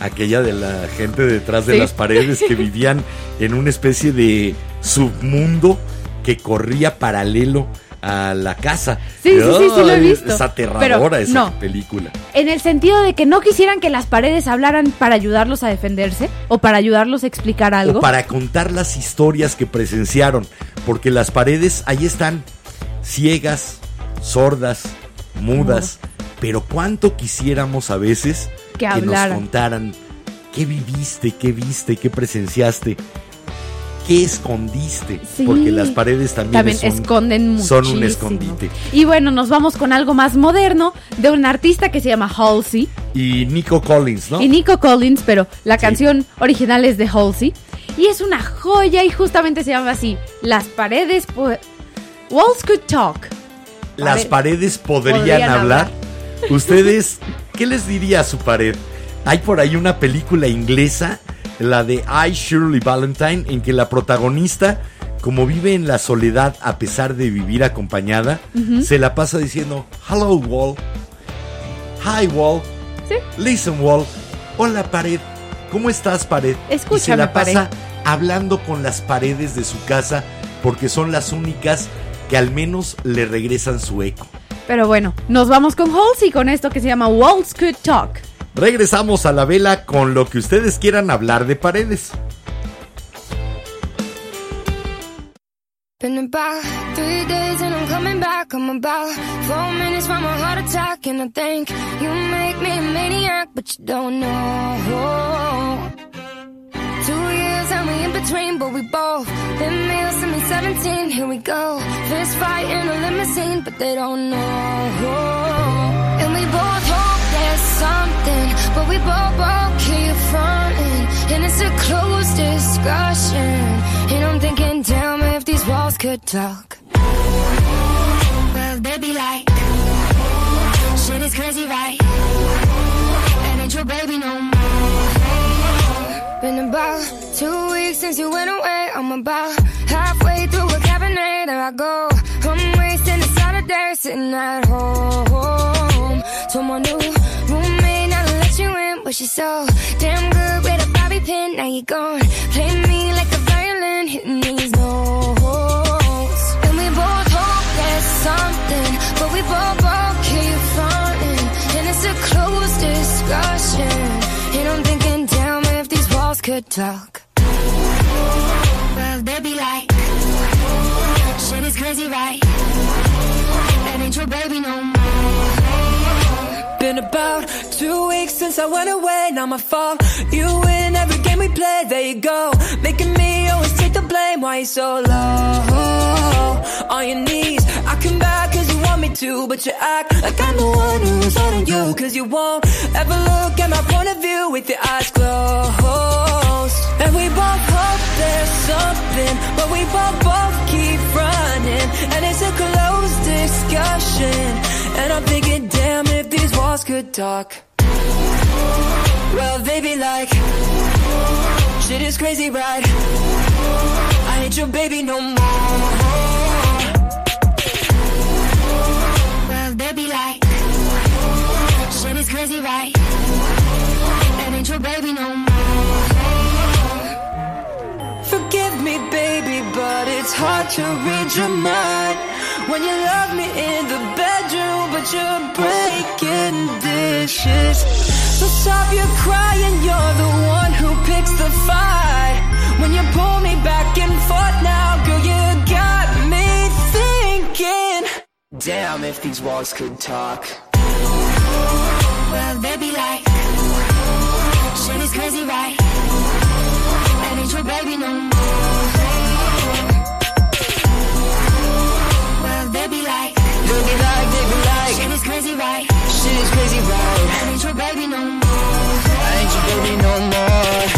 aquella de la gente detrás de Sí. las paredes que vivían en una especie de submundo que corría paralelo a la casa. Sí, sí, sí, sí lo he visto. Es aterradora Pero esa no. película. En el sentido de que no quisieran que las paredes hablaran para ayudarlos a defenderse o para ayudarlos a explicar algo. O para contar las historias que presenciaron. Porque las paredes ahí están ciegas, sordas, mudas. Pero cuánto quisiéramos a veces Que nos contaran qué viviste, qué viste, qué presenciaste, qué escondiste. Sí. Porque las paredes también, También son, esconden mucho. son un escondite. Y bueno, nos vamos con algo más moderno de un artista que se llama Halsey Y Nico Collins, ¿no? y Nico Collins, pero la Sí. canción original es de Halsey. Y es una joya y justamente se llama así, Las paredes... Walls could talk. Las Pared- paredes podrían, podrían hablar. hablar. ¿Ustedes qué les diría a su pared? Hay por ahí una película inglesa, la de I Shirley Valentine, en que la protagonista, como vive en la soledad a pesar de vivir acompañada, se la pasa diciendo Hello Wall, Hi Wall, Sí. Listen Wall, Hola pared, ¿cómo estás pared? y se Escúchame, la pasa pared. hablando con las paredes de su casa porque son las únicas que al menos le regresan su eco. Pero bueno, nos vamos con Halsey con esto que se llama Walls could talk. Regresamos a la vela con lo que ustedes quieran hablar de paredes. Been about three days and I'm coming back. I'm about four minutes from a heart attack. And I think you make me a maniac, but you don't know. Two years and we in between, but we both been male since we 17. Here we go. Fist fight in a limousine, but they don't know. And we both something, but we both, both keep fronting. And it's a closed discussion. And I'm thinking, damn, if these walls could talk. Well, be like, shit is crazy, right? And ain't your baby no more. Been about two weeks since you went away. I'm about halfway through a cabinet. There I go. I'm wasting a Saturday sitting at home. Told my new roommate not to let you so damn good with a bobby pin. Now you gone. Play me like a violin, hitting these notes. And we both hope there's something, but we both both keep fronting. And it's a closed discussion. And I'm thinking, damn, if these walls could talk. Well, they be like, shit is crazy, right? That ain't your baby no more. Been about two weeks since I went away, Now my fault. You win every game we play, there you go. Making me always take the blame, why you so low? On your knees, I come back cause you want me to, but you act like I'm the one who's holding you. Cause you won't ever look at my point of view with your eyes closed. And we both hope there's something, but we both both keep running. And it's a closed discussion. And I'm thinking, damn, if these walls could talk. Well, they be like, shit is crazy, right? I ain't your baby no more. Well, they be like, shit is crazy, right? That ain't your baby no more. Forgive me, baby, but it's hard to read your mind when you love me in the bedroom, but you're breaking dishes. So stop your crying, you're the one who picks the fight. When you pull me back and forth now, girl, you got me thinking. Damn, if these walls could talk. Well, they be like, shit is crazy, right? That ain't your baby no more. Well, they be like, Be like, be like, shit is crazy, right? shit is crazy, right? That ain't your baby no more. I ain't your baby no more.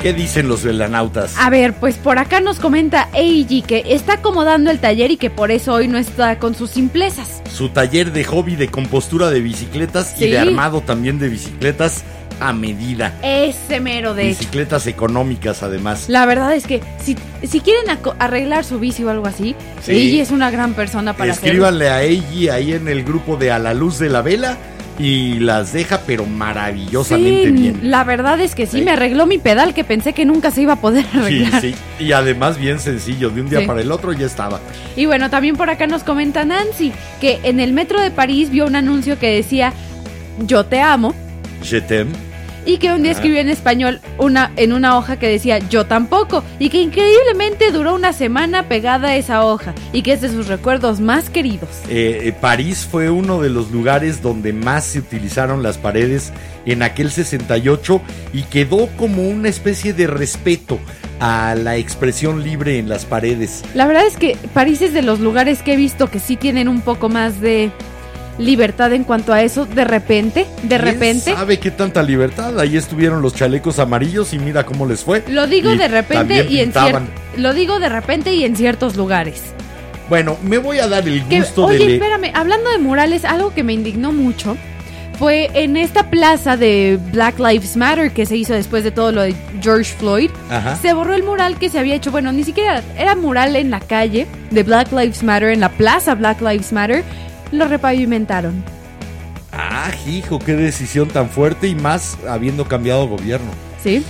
¿Qué dicen los velanautas? A ver, pues por acá nos comenta Eiji que está acomodando el taller y que por eso hoy no está con sus simplezas. Su taller de hobby de compostura de bicicletas y de armado también de bicicletas a medida. Ese mero de hecho. Bicicletas económicas además. La verdad es que si, si quieren arreglar su bici o algo así, Sí. ella es una gran persona para hacerlo. Escríbanle a ella ahí en el grupo de A la Luz de la Vela y las deja pero maravillosamente Sí, bien. la verdad es que sí, Sí. me arregló mi pedal que pensé que nunca se iba a poder Sí, arreglar. sí. Y además bien sencillo, de un día Sí. para el otro ya estaba. Y bueno, también por acá nos comenta Nancy que en el metro de París vio un anuncio que decía yo te amo Je t'aime. Y que un día escribió en español una en una hoja que decía yo tampoco y que increíblemente duró una semana pegada a esa hoja y que es de sus recuerdos más queridos. Eh, eh, París fue uno de los lugares donde más se utilizaron las paredes en aquel 68 y quedó como una especie de respeto a la expresión libre en las paredes. La verdad es que París es de los lugares que he visto que sí tienen un poco más de libertad en cuanto a eso de repente, de ¿Quién repente. ¿Sabe qué tanta libertad? Ahí estuvieron los chalecos amarillos y mira cómo les fue. Lo digo Y de repente y en pintaban. cier- lo digo de repente y en ciertos lugares. Bueno, me voy a dar el Que- gusto oye, de le- espérame, hablando de murales, algo que me indignó mucho fue en esta plaza de Black Lives Matter que se hizo después de todo lo de George Floyd. Ajá. Se borró el mural que se había hecho, bueno, ni siquiera era mural en la calle de Black Lives Matter, en la plaza Black Lives Matter, lo repavimentaron. Ah, hijo, qué decisión tan fuerte y más habiendo cambiado gobierno. ¿Sí?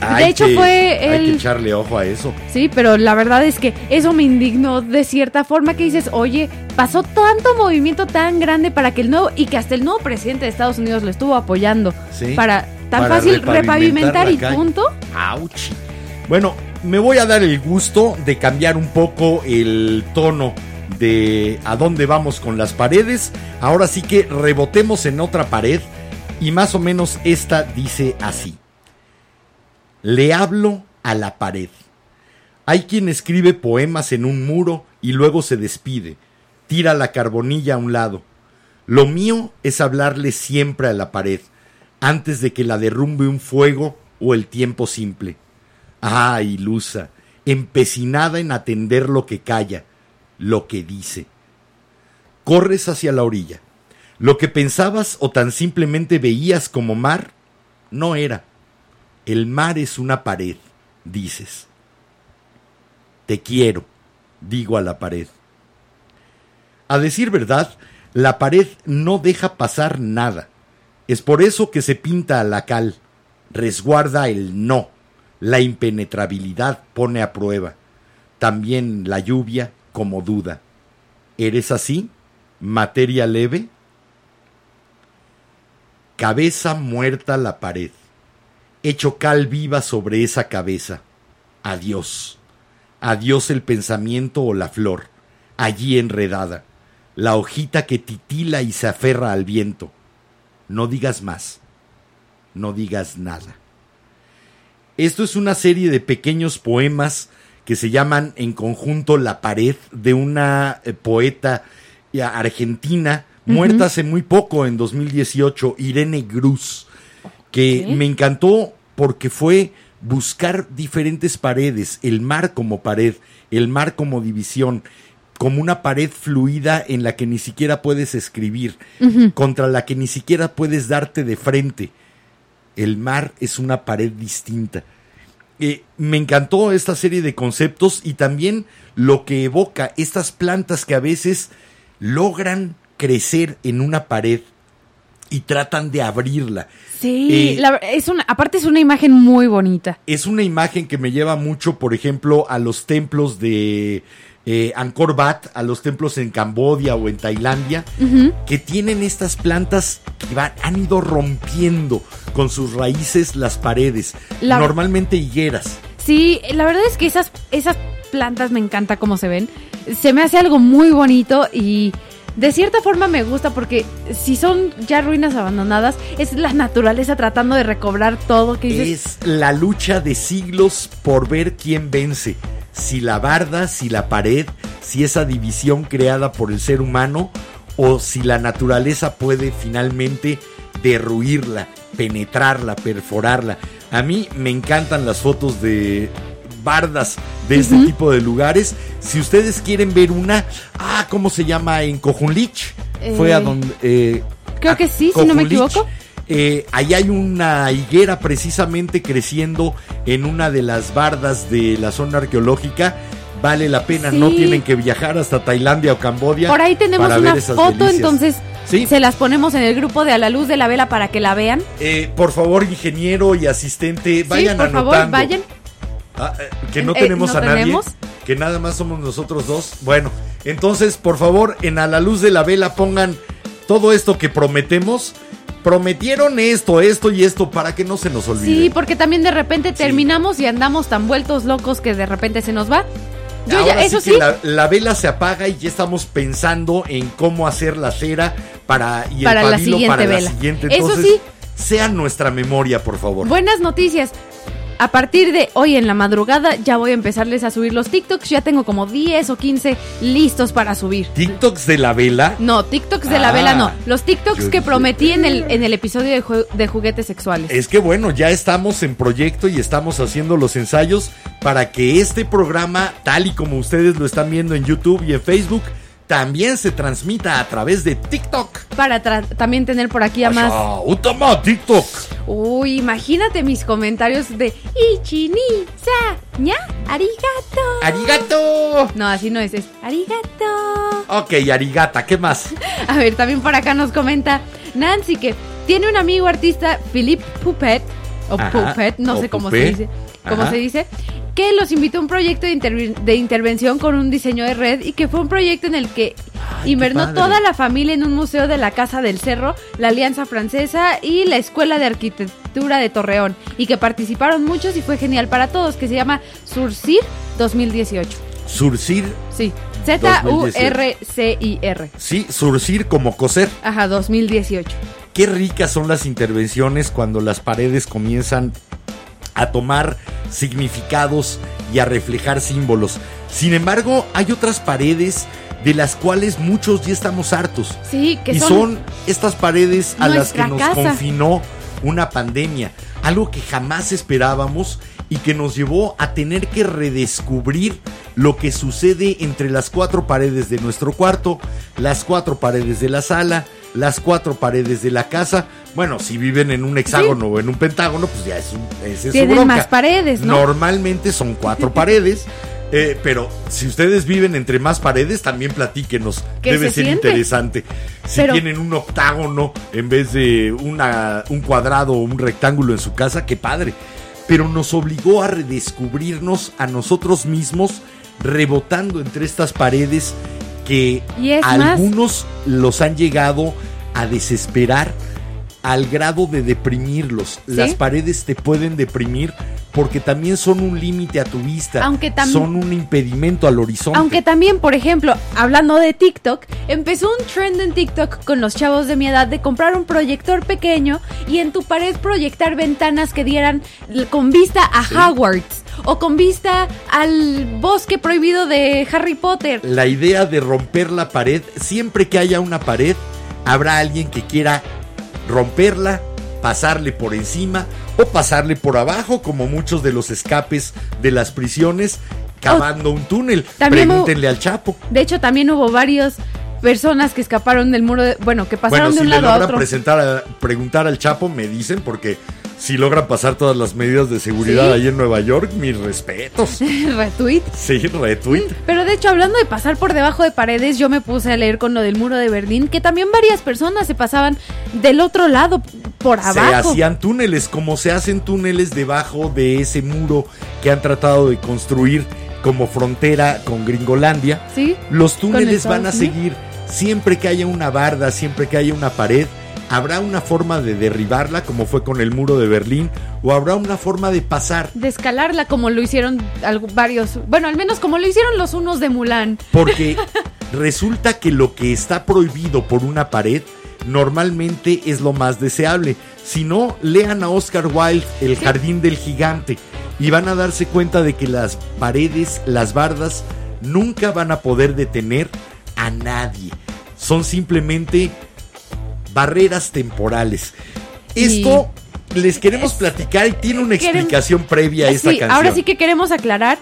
Hay de hecho que- fue Hay que el... echarle ojo a eso. Sí, pero la verdad es que eso me indignó de cierta forma que dices, oye, pasó tanto movimiento tan grande para que el nuevo, y que hasta el nuevo presidente de Estados Unidos lo estuvo apoyando Sí. para tan Para fácil repavimentar y calle. punto. Ouch. Bueno, me voy a dar el gusto de cambiar un poco el tono de a dónde vamos con las paredes. Ahora sí que rebotemos en otra pared y más o menos esta dice así. Le hablo a la pared. Hay quien escribe poemas en un muro y luego se despide, tira la carbonilla a un lado. Lo mío es hablarle siempre a la pared, antes de que la derrumbe un fuego o el tiempo simple. Ah, ilusa, empecinada en atender lo que calla, lo que dice. Corres hacia la orilla. Lo que pensabas o tan simplemente veías como mar, no era. El mar es una pared, dices. Te quiero, digo a la pared. A decir verdad, la pared no deja pasar nada. Es por eso que se pinta a la cal. Resguarda el no. La impenetrabilidad pone a prueba. También la lluvia como duda. ¿Eres así? ¿Materia leve? Cabeza muerta la pared. Hecho cal viva sobre esa cabeza. Adiós. Adiós el pensamiento o la flor, allí enredada, la hojita que titila y se aferra al viento. No digas más, no digas nada. Esto es una serie de pequeños poemas que se llaman en conjunto La pared de una eh, poeta argentina muerta hace muy poco, en 2018, Irene Gruz, que me encantó porque fue buscar diferentes paredes, el mar como pared, el mar como división, como una pared fluida en la que ni siquiera puedes escribir, contra la que ni siquiera puedes darte de frente. El mar es una pared distinta. Eh, me encantó esta serie de conceptos y también lo que evoca estas plantas que a veces logran crecer en una pared y tratan de abrirla. Sí, Eh, la es una, aparte es una imagen muy bonita. es una imagen que me lleva mucho, por ejemplo, a los templos de eh, Angkor Wat, a los templos en Cambodia o en Tailandia, que tienen estas plantas que van- han ido rompiendo con sus raíces las paredes, La- normalmente higueras. Sí, la verdad es que esas, esas plantas me encanta cómo se ven. Se me hace algo muy bonito y de cierta forma me gusta porque si son ya ruinas abandonadas, es la naturaleza tratando de recobrar todo que dices. Es la lucha de siglos por ver quién vence. Si la barda, si la pared, si esa división creada por el ser humano o si la naturaleza puede finalmente derruirla, penetrarla, perforarla. A mí me encantan las fotos de bardas de este tipo de lugares. Si ustedes quieren ver una, ah, ¿cómo se llama? En Cojunlich. Fue a Eh, donde... eh, creo a que sí, si no me equivoco. Eh, ahí hay una higuera precisamente creciendo en una de las bardas de la zona arqueológica. Vale la pena, no tienen que viajar hasta Tailandia o Cambodia. Por ahí tenemos para una ver esas foto, delicias. entonces Sí. se las ponemos en el grupo de A la Luz de la Vela para que la vean. Eh, por favor, ingeniero y asistente, vayan sí, por anotando. favor, vayan. Ah, eh, que no Eh, tenemos ¿no a nadie. tenemos? Que nada más somos nosotros dos. Bueno, entonces, por favor, en A la Luz de la Vela pongan todo esto que prometemos. Prometieron esto, esto y esto para que no se nos olvide. Sí, porque también de repente terminamos y andamos tan vueltos locos que de repente se nos va. Yo ya, eso sí la, la vela se apaga y ya estamos pensando en cómo hacer la cera para y Para el la pabilo siguiente para vela. la siguiente. Eso Entonces, sí. sea nuestra memoria, por favor. buenas noticias. A partir de hoy en la madrugada ya voy a empezarles a subir los TikToks. Ya tengo como 10 o 15 listos para subir. TikToks de la vela. No, TikToks de la Ah, vela no. Los TikToks yo que prometí en el, en el episodio de, ju- de juguetes sexuales. Es que bueno, ya estamos en proyecto y estamos haciendo los ensayos para que este programa, tal y como ustedes lo están viendo en YouTube y en Facebook, también se transmita a través de TikTok. Para también tener por aquí a más. Utama, TikTok. Uy, imagínate mis comentarios de Ichi ni sa ña arigato. Arigato. No, así no es, es arigato. Ok, arigata, ¿qué más? A ver, también por acá nos comenta Nancy que tiene un amigo artista, Philip Puppet, o Ajá, Puppet, no o sé cómo Puppet. se dice, Ajá. se dice, que los invitó a un proyecto de, intervi- de intervención con un diseño de red y que fue un proyecto en el que invernó toda la familia en un museo de la Casa del Cerro, la Alianza Francesa y la Escuela de Arquitectura de Torreón y que participaron muchos y fue genial para todos, que se llama Surcir 2018. Surcir, Sí, Z-U-R-C-I-R. sí, surcir como coser. Ajá, 2018. Qué ricas son las intervenciones cuando las paredes comienzan a tomar significados y a reflejar símbolos. Sin embargo, hay otras paredes de las cuales muchos ya estamos hartos. Sí, que y son, son, estas paredes a las que nos casa. confinó una pandemia, algo que jamás esperábamos y que nos llevó a tener que redescubrir lo que sucede entre las cuatro paredes de nuestro cuarto, las cuatro paredes de la sala, las cuatro paredes de la casa. Bueno, si viven en un hexágono o en un pentágono, pues ya es, un, es su tienen más paredes, ¿no? Normalmente son cuatro paredes. eh, pero si ustedes viven entre más paredes, también platíquenos. ¿Qué Debe se ser siente? interesante. Si Pero- tienen un octágono en vez de una, un cuadrado o un rectángulo en su casa, qué padre. Pero nos obligó a redescubrirnos a nosotros mismos rebotando entre estas paredes que más- algunos los han llegado a desesperar al grado de deprimirlos. ¿Sí? Las paredes te pueden deprimir porque también son un límite a tu vista. Aunque son un impedimento al horizonte. Aunque también, por ejemplo, hablando de TikTok, empezó un trend en TikTok con los chavos de mi edad de comprar un proyector pequeño y en tu pared proyectar ventanas que dieran con vista a Hogwarts o con vista al bosque prohibido de Harry Potter. la idea de romper la pared, siempre que haya una pared, habrá alguien que quiera romperla, pasarle por encima o pasarle por abajo, como muchos de los escapes de las prisiones, cavando un túnel. también Pregúntenle al Chapo. De hecho, también hubo varias personas que escaparon del muro, de- bueno, que pasaron Bueno, de si un le lado a logran otro. presentar a- preguntar al Chapo, me dicen, porque si logran pasar todas las medidas de seguridad Sí. ahí en Nueva York, mis respetos. Retweet. Sí, retweet. Pero de hecho, hablando de pasar por debajo de paredes, yo me puse a leer con lo del muro de Berlín, que también varias personas se pasaban del otro lado, por Se abajo. hacían túneles, como se hacen túneles debajo de ese muro que han tratado de construir como frontera con Gringolandia. ¿Sí? Los túneles van a seguir siempre que haya una barda, siempre que haya una pared. Habrá una forma de derribarla, como fue con el muro de Berlín, o habrá una forma de pasar. De escalarla como lo hicieron varios, bueno, al menos como lo hicieron los unos de Mulan. Porque resulta que lo que está prohibido por una pared normalmente es lo más deseable. Si no, lean a Oscar Wilde El jardín del gigante y van a darse cuenta de que las paredes, las bardas, nunca van a poder detener a nadie. Son simplemente barreras temporales. Esto les queremos platicar y tiene una explicación previa a esta Sí, canción. ahora sí que queremos aclarar,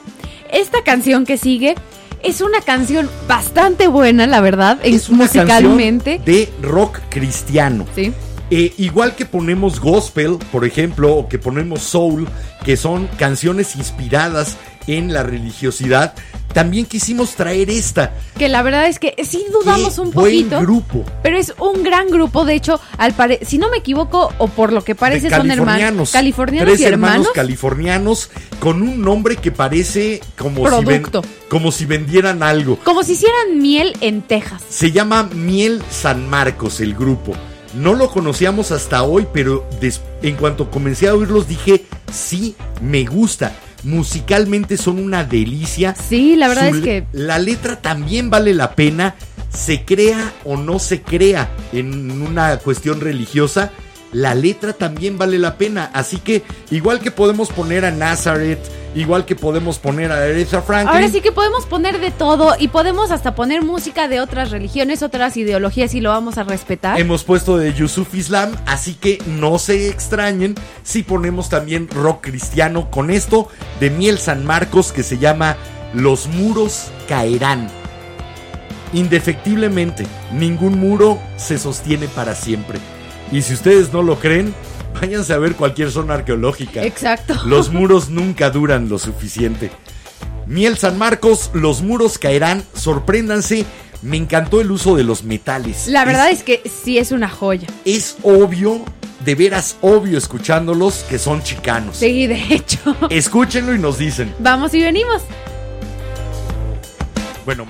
esta canción que sigue es una canción bastante buena, la verdad, es una musicalmente. canción de rock cristiano. Sí. Eh, igual que ponemos gospel, por ejemplo, o que ponemos soul, que son canciones inspiradas en la religiosidad, también quisimos traer esta. Que la verdad es que sí dudamos Qué un buen poquito. grupo. Pero es un gran grupo. De hecho, al pare si no me equivoco, o por lo que parece, son hermanos. Californianos Tres y hermanos. californianos con un nombre que parece como si, como si vendieran algo. Como si hicieran miel en Texas. Se llama Miel San Marcos el grupo. No lo conocíamos hasta hoy, pero en cuanto comencé a oírlos dije, sí, me gusta. Musicalmente son una delicia. Sí, la verdad Su- es que La letra también vale la pena, se crea o no se crea en una cuestión religiosa, la letra también vale la pena. Así que, igual que podemos poner a Nazareth, igual que podemos poner a Aretha Franklin. Ahora sí que podemos poner de todo y podemos hasta poner música de otras religiones, otras ideologías y lo vamos a respetar. Hemos puesto de Yusuf Islam, así que no se extrañen si ponemos también rock cristiano con esto de Miel San Marcos que se llama Los muros caerán. Indefectiblemente, ningún muro se sostiene para siempre. Y si ustedes no lo creen, váyanse a ver cualquier zona arqueológica. Exacto. Los muros nunca duran lo suficiente. Miel San Marcos, los muros caerán, sorpréndanse. Me encantó el uso de los metales. La verdad es, es que sí es una joya. es obvio, de veras obvio escuchándolos que son chicanos. Sí, de hecho. Escúchenlo y nos dicen. Vamos y venimos. Bueno,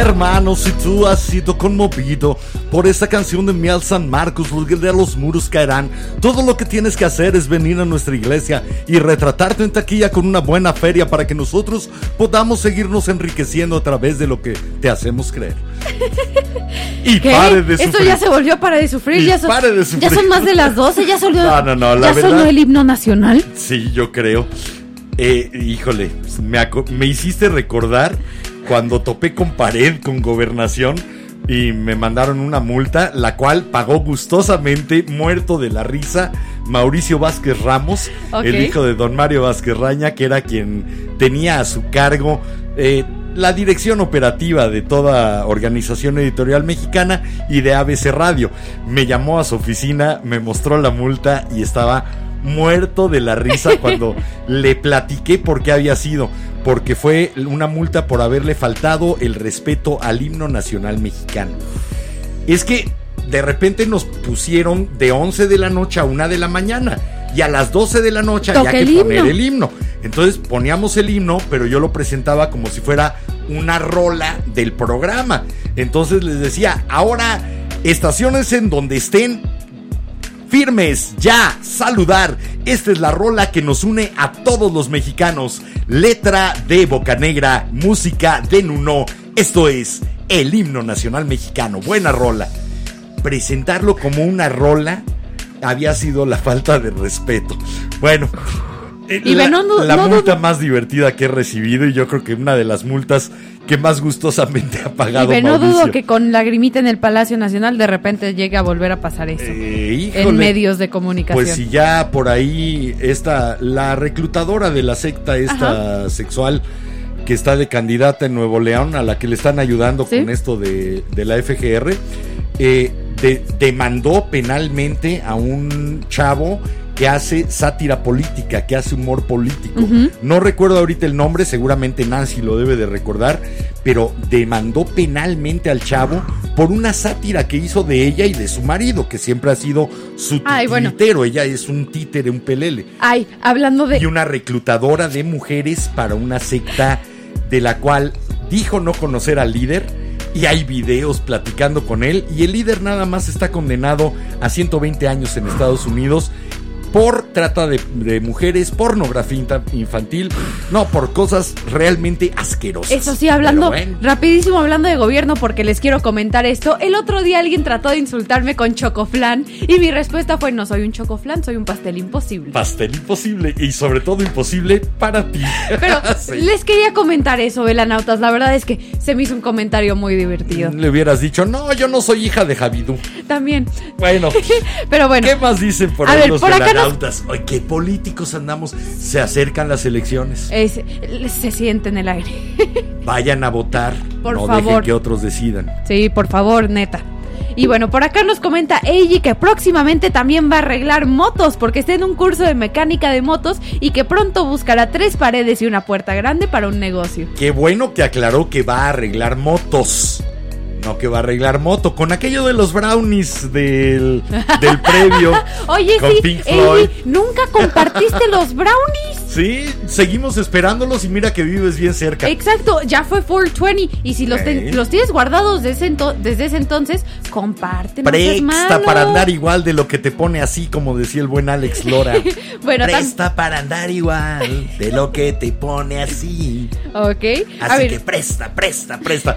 Hermano, si tú has sido conmovido por esta canción de Miel San Marcos, los de los muros caerán, todo lo que tienes que hacer es venir a nuestra iglesia y retratarte en taquilla con una buena feria para que nosotros podamos seguirnos enriqueciendo a través de lo que te hacemos creer. Y ¿Qué? pare de Esto sufrir. ya se volvió para de sufrir. Y Ya son, pare de sufrir. ya son más de las 12. Ya sonó, No, no, no, la ya verdad- sonó el himno nacional. Sí, yo creo. Eh, híjole, me, me hiciste recordar cuando topé con pared con gobernación y me mandaron una multa, la cual pagó gustosamente, muerto de la risa, Mauricio Vázquez Ramos, el hijo de don Mario Vázquez Raña, que era quien tenía a su cargo eh, la dirección operativa de toda organización editorial mexicana y de ABC Radio. Me llamó a su oficina, me mostró la multa y estaba muerto de la risa cuando le platiqué por qué había sido. Porque fue una multa por haberle faltado el respeto al himno nacional mexicano. Es que de repente nos pusieron de 11 de la noche a 1 de la mañana. Y a las 12 de la noche había que poner himno. el himno. Entonces poníamos el himno, pero yo lo presentaba como si fuera una rola del programa. Entonces les decía, ahora estaciones en donde estén firmes, ya, saludar. Esta es la rola que nos une a todos los mexicanos. Letra de Bocanegra, música de Nuno. Esto es el himno nacional mexicano. Buena rola. Presentarlo como una rola había sido la falta de respeto. Bueno. Y la, no la no multa más divertida que he recibido y yo creo que una de las multas que más gustosamente ha Y pagado ve, no Mauricio. dudo que con lagrimita en el Palacio Nacional de repente llegue a volver a pasar eso. Eh, en medios de comunicación. Pues si ya por ahí esta, la reclutadora de la secta esta sexual que está de candidata en Nuevo León, a la que le están ayudando Sí. con esto de, de la FGR, eh, de- demandó penalmente a un chavo que hace sátira política, que hace humor político. No recuerdo ahorita el nombre, seguramente Nancy lo debe de recordar, pero demandó penalmente al chavo por una sátira que hizo de ella y de su marido, que siempre ha sido su Ay, bueno. Ella es un títere, un pelele. Ay, hablando de... Y una reclutadora de mujeres para una secta de la cual dijo no conocer al líder. Y hay videos platicando con él. Y el líder nada más está condenado a 120 años en Estados Unidos por trata de, de mujeres, pornografía infantil, no, por cosas realmente asquerosas. Eso sí, hablando, bueno. rapidísimo hablando de gobierno porque les quiero comentar esto. El otro día alguien trató de insultarme con chocoflan y mi respuesta fue no soy un chocoflan, soy un pastel imposible. Pastel imposible y sobre todo imposible para ti. Pero Sí. les quería comentar eso, velanautas. La verdad es que se me hizo un comentario muy divertido. Le hubieras dicho, no, yo no soy hija de Javidú. También. Bueno, Pero bueno. ¿qué más dicen por A ahí ver, los por acá velanautas? Ay, qué políticos andamos. Se acercan las elecciones. Es- se siente en el aire. Vayan a votar. Por no dejen favor. que otros decidan. Sí, por favor, neta. Y bueno, por acá nos comenta Eiji que próximamente también va a arreglar motos porque está en un curso de mecánica de motos y que pronto buscará tres paredes y una puerta grande para un negocio. Qué bueno que aclaró que va a arreglar motos. No que va a arreglar moto. Con aquello de los brownies del, del previo. Oye, con sí, Pink Floyd. Eiji, ¿nunca compartiste los brownies? Sí, seguimos esperándolos y mira que vives bien cerca. Exacto, ya fue 420 y si los, ten- Ok. los tienes guardados desde, ento- desde ese entonces, comparte, Presta para andar igual de lo que te pone así, como decía el buen Alex Lora. Bueno, Presta para andar igual de lo que te pone así. ok. A Así ver, que presta, presta, presta.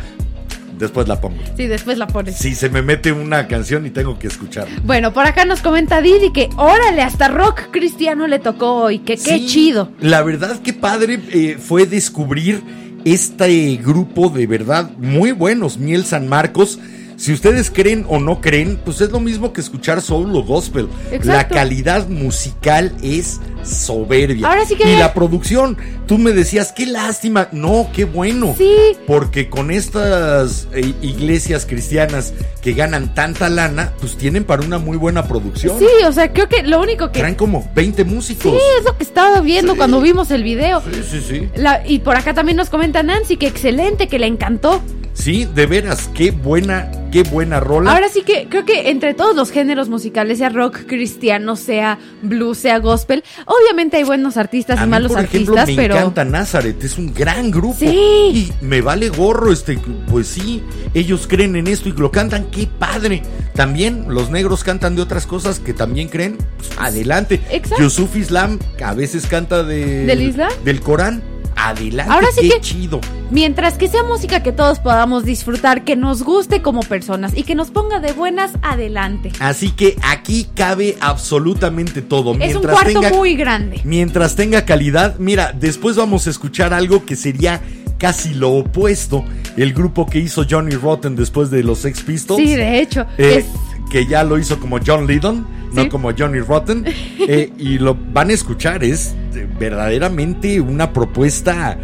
Después la pongo. Sí, después la pones. Si se me mete una canción y tengo que escucharla. Bueno, por acá nos comenta Didi que órale, hasta rock cristiano le tocó hoy, que qué Sí, chido. La verdad que padre eh, fue descubrir este grupo de verdad muy buenos, Miel San Marcos. Si ustedes creen o no creen, pues es lo mismo que escuchar soul o gospel. Exacto. La calidad musical es soberbia. Ahora sí que- Y la producción, tú me decías, qué lástima. No, qué bueno. Sí. Porque con estas eh, iglesias cristianas que ganan tanta lana, pues tienen para una muy buena producción. Sí, o sea, creo que lo único que... Traen como 20 músicos. Sí, es lo que estaba viendo Sí. cuando vimos el video. sí, sí. sí. La- y por acá también nos comenta Nancy que excelente, que le encantó. Sí, de veras, qué buena, qué buena rola. Ahora sí que creo que entre todos los géneros musicales, sea rock cristiano, sea blues, sea gospel, obviamente hay buenos artistas a y mí, malos por ejemplo, artistas, me pero encanta Nazareth, es un gran grupo. Sí. Y me vale gorro, este, pues sí, ellos creen en esto y lo cantan, qué padre. También los negros cantan de otras cosas que también creen, pues, adelante. Exacto. Yusuf Islam que a veces canta de, ¿Del Islam? Del Corán, adelante, Ahora sí qué que- chido. mientras que sea música que todos podamos disfrutar, que nos guste como personas y que nos ponga de buenas, adelante. Así que aquí cabe absolutamente todo. es un Mientras cuarto tenga muy grande. Mientras tenga calidad, mira, después vamos a escuchar algo que sería casi lo opuesto. El grupo que hizo Johnny Rotten después de los Sex Pistols. Sí, de hecho, eh, es que ya lo hizo como John Lydon, no como Johnny Rotten. eh, y lo van a escuchar, es verdaderamente una propuesta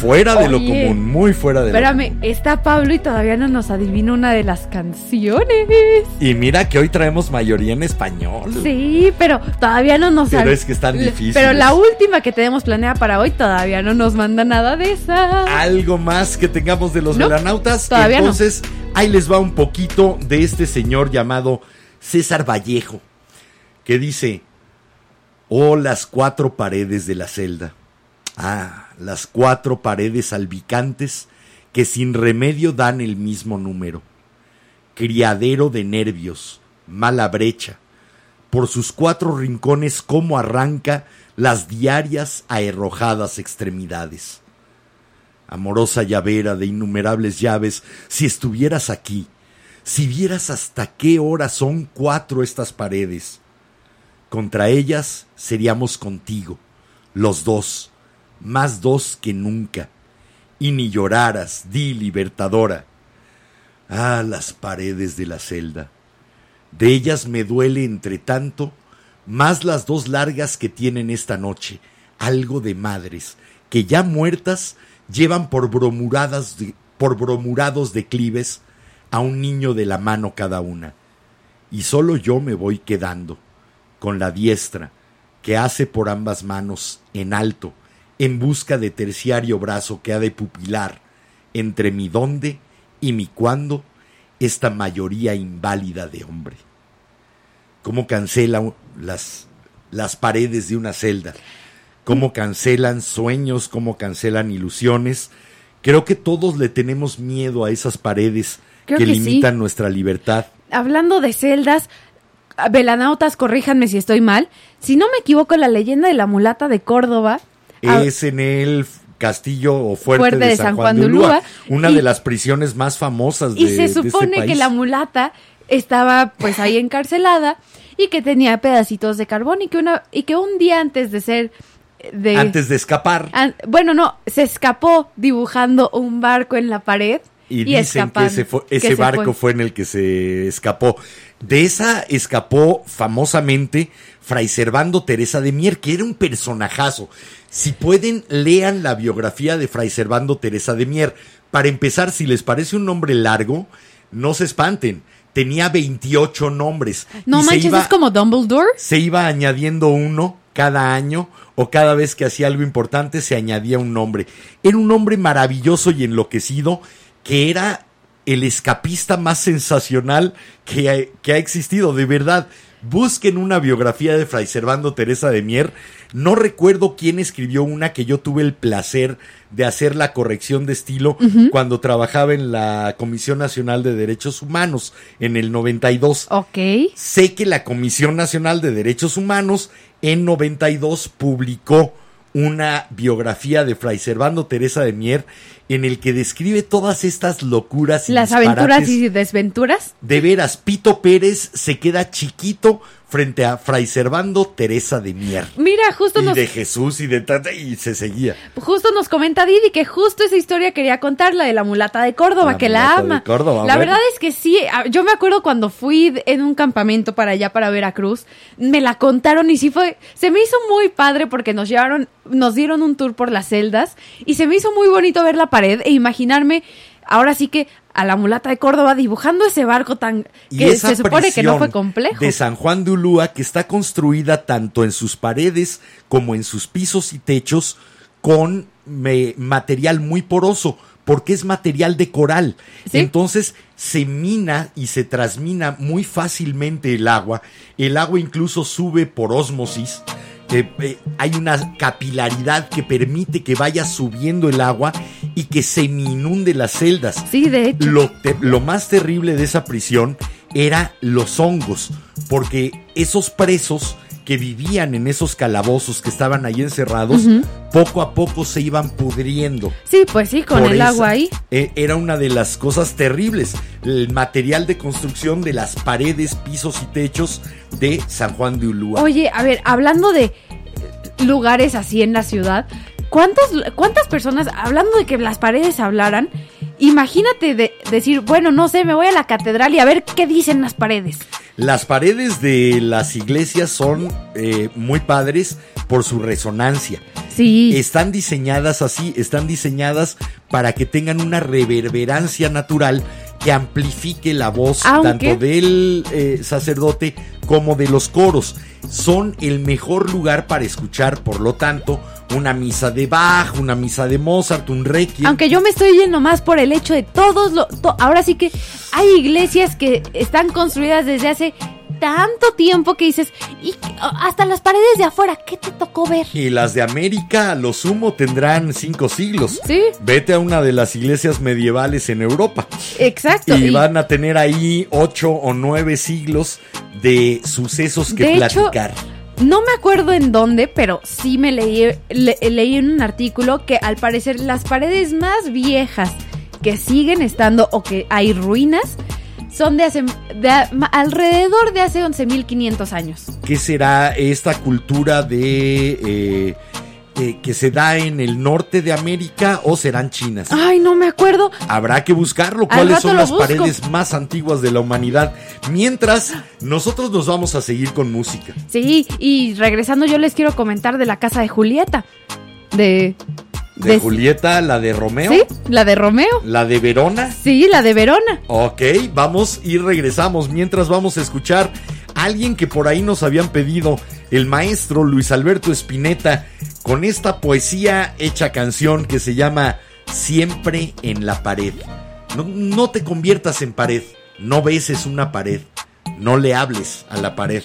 fuera de lo común, muy fuera de lo Espérame, está Pablo y todavía no nos adivina una de las canciones. Y mira que hoy traemos mayoría en español. Sí, pero todavía no nos Pero es que están Le- difíciles. Pero la última que tenemos planeada para hoy todavía no nos manda nada de esa. algo más que tengamos de los No, todavía no. Entonces, ahí les va un poquito de este señor llamado César Vallejo, que dice, oh las cuatro paredes de la celda, ah, las cuatro paredes albicantes que sin remedio dan el mismo número, criadero de nervios, mala brecha, por sus cuatro rincones cómo arranca las diarias aherrojadas extremidades amorosa llavera de innumerables llaves, si estuvieras aquí, si vieras hasta qué hora son cuatro estas paredes, contra ellas seríamos contigo, los dos, más dos que nunca, y ni lloraras, di libertadora. Ah, las paredes de la celda. De ellas me duele entre tanto, más las dos largas que tienen esta noche, algo de madres, que ya muertas llevan por bromuradas por bromurados declives a un niño de la mano cada una. Y solo yo me voy quedando, con la diestra, que hace por ambas manos, en alto, en busca de terciario brazo que ha de pupilar, entre mi dónde y mi cuándo, esta mayoría inválida de hombre. Cómo cancela las, las paredes de una celda, cómo cancelan sueños, cómo cancelan ilusiones. Creo que todos le tenemos miedo a esas paredes que, sí. limitan nuestra libertad. Hablando de celdas, velanautas, corríjanme si estoy mal. Si no me equivoco, la leyenda de la mulata de Córdoba. ah, es en el castillo o fuerte, Fuerte de, San Juan de Ulúa, una y- de las prisiones más famosas de, Y se de este supone que la mulata estaba pues ahí encarcelada y que tenía pedacitos de carbón y que una y que un día antes de ser de antes de escapar an- bueno no se escapó dibujando un barco en la pared y, y, dicen que ese, fue- ese se barco fue. fue. en el que se escapó. De esa escapó famosamente Fray Servando Teresa de Mier, que era un personajazo. Si pueden, lean la biografía de Fray Servando Teresa de Mier. Para empezar, si les parece un nombre largo, no se espanten. Tenía 28 nombres. no y se manches iba- es como Dumbledore se iba añadiendo uno cada año o cada vez que hacía algo importante se añadía un nombre. Era un hombre maravilloso y enloquecido que era el escapista más sensacional que ha, que ha existido, de verdad. Busquen una biografía de Fray Servando Teresa de Mier. No recuerdo quién escribió una que yo tuve el placer de hacer la corrección de estilo cuando trabajaba en la Comisión Nacional de Derechos Humanos en el 92. ok Sé que la Comisión Nacional de Derechos Humanos en 92 publicó una biografía de Fray Servando Teresa de Mier en el que describe todas estas locuras y Las aventuras y desventuras. De veras, Pito Pérez se queda chiquito frente a Fray Servando Teresa de Mier. Mira, justo Y nos, de Jesús y de tanta, y se seguía. justo nos comenta Didi que justo esa historia quería contar, la de la mulata de Córdoba, La que la mulata de ama. Córdoba, la bueno. verdad es que sí, yo me acuerdo cuando fui en un campamento para allá, para Veracruz, me la contaron y sí fue, se me hizo muy padre porque nos llevaron, nos dieron un tour por las celdas y se me hizo muy bonito ver la pared e imaginarme, ahora sí que a la mulata de Córdoba dibujando ese barco tan, Y que se supone que no fue complejo. De San Juan de Ulúa, que está construida tanto en sus paredes como en sus pisos y techos con me- material muy poroso, porque es material de coral. Sí. Entonces se mina y se transmina muy fácilmente el agua. El agua incluso sube por ósmosis. Eh, eh, hay una capilaridad que permite que vaya subiendo el agua y que se inunde las celdas. Sí, de hecho. Lo, te- lo más terrible de esa prisión era los hongos, porque esos presos que vivían en esos calabozos que estaban ahí encerrados, poco a poco se iban pudriendo. Sí, pues sí, con Por el esa- agua ahí. eh, era una de las cosas terribles. El material de construcción de las paredes, pisos y techos de San Juan de Ulúa. Oye, a ver, hablando de lugares así en la ciudad, ¿cuántas, cuántas personas, hablando de que las paredes hablaran, imagínate de decir, bueno, no sé, me voy a la catedral y a ver qué dicen las paredes. Las paredes de las iglesias son eh, muy padres por su resonancia. Sí. Están diseñadas así, están diseñadas para que tengan una reverberancia natural que amplifique la voz Aunque- tanto del eh, sacerdote como de los coros. Son el mejor lugar para escuchar, por lo tanto, una misa de Bach, una misa de Mozart, un requiem. Aunque yo me estoy yendo más por el hecho de todos los... ahora sí que hay iglesias que están construidas desde hace tanto tiempo que dices, y hasta las paredes de afuera, ¿qué te tocó ver? Y las de América, a lo sumo, tendrán cinco siglos. Sí. Vete a una de las iglesias medievales en Europa. Exacto. Y y- van a tener ahí ocho o nueve siglos de sucesos que De hecho, platicar. No me acuerdo en dónde, pero sí me leí, le- leí en un artículo que al parecer las paredes más viejas que siguen estando o que hay ruinas son de hace de alrededor de hace 11.500 años. ¿Qué será esta cultura de eh, eh, que se da en el norte de América o serán chinas? Ay, no me acuerdo. Habrá que buscarlo. ¿Cuáles son las busco. paredes más antiguas de la humanidad? Mientras, nosotros nos vamos a seguir con música. Sí, y regresando yo les quiero comentar de la casa de Julieta. De... De Julieta, la de Romeo, Sí, la de Romeo. la de Verona. Sí, la de Verona. Ok, vamos y regresamos. Mientras vamos a escuchar a alguien que por ahí nos habían pedido, el maestro Luis Alberto Spinetta, con esta poesía hecha canción que se llama Siempre en la pared. No, te conviertas en pared, no beses una pared, no le hables a la pared.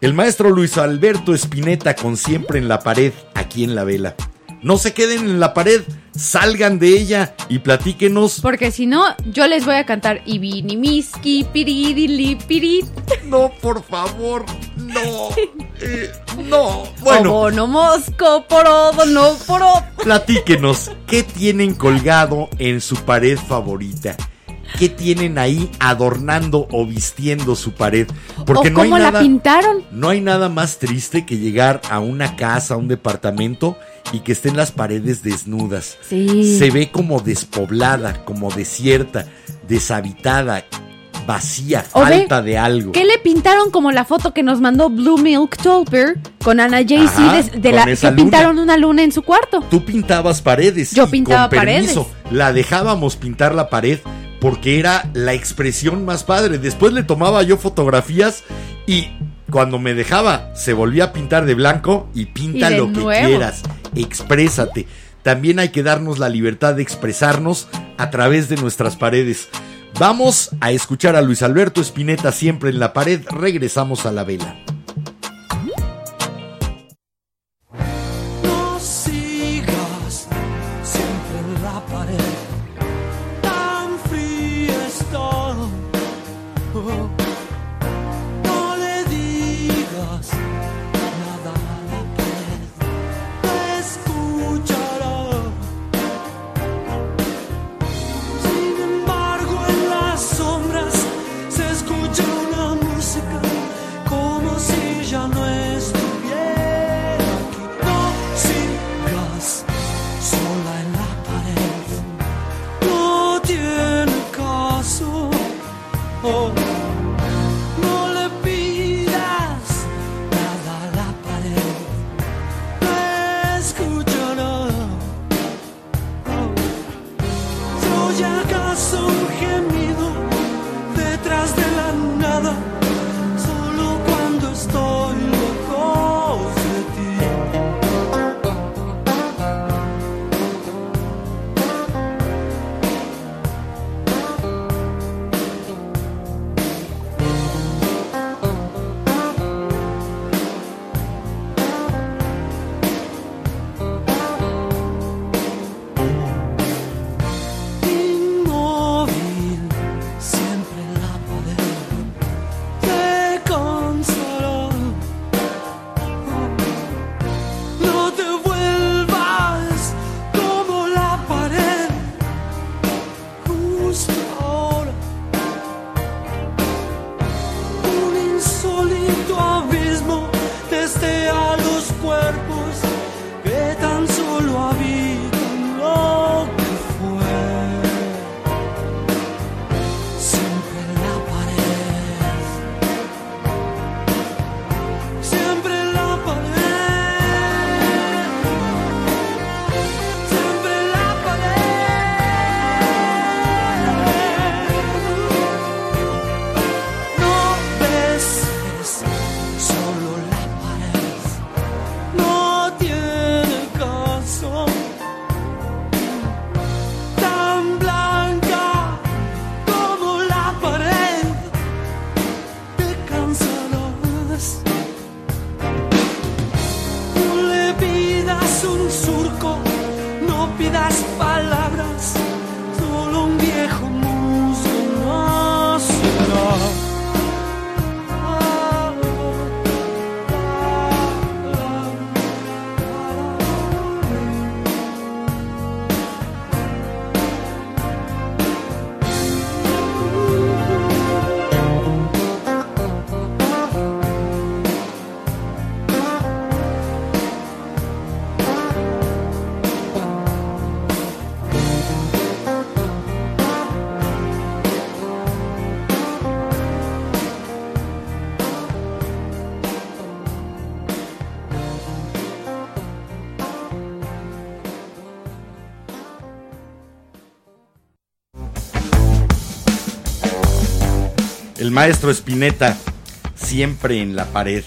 El maestro Luis Alberto Spinetta con Siempre en la pared, aquí en la vela. No se queden en la pared, salgan de ella y platíquenos Porque si no, yo les voy a cantar Ibini Miski, Piridili, Pirit. No, por favor, no. Eh, no. Bueno, Obono Mosco, Porodo, no Porodo. platíquenos, ¿qué tienen colgado en su pared favorita? ¿Qué tienen ahí adornando o vistiendo su pared? Porque o no hay cómo la nada. pintaron. No hay nada más triste que llegar a una casa, a un departamento y que estén las paredes desnudas. Sí. Se ve como despoblada, como desierta, deshabitada, vacía, O ve, falta de algo. ¿Qué le pintaron como la foto que nos mandó Blue Milk Tolper con Ana Jay Ajá, de, la que luna. pintaron una luna en su cuarto? Tú pintabas paredes. Yo y pintaba con permiso, paredes. La dejábamos pintar la pared porque era la expresión más padre. Después le tomaba yo fotografías y cuando me dejaba se volvía a pintar de blanco y pinta Y lo que quieras. Exprésate. También hay que darnos la libertad de expresarnos a través de nuestras paredes. Vamos a escuchar a Luis Alberto Spinetta siempre en la pared. Regresamos a la vela. ¿Soy acaso un El maestro Spinetta, siempre en la pared.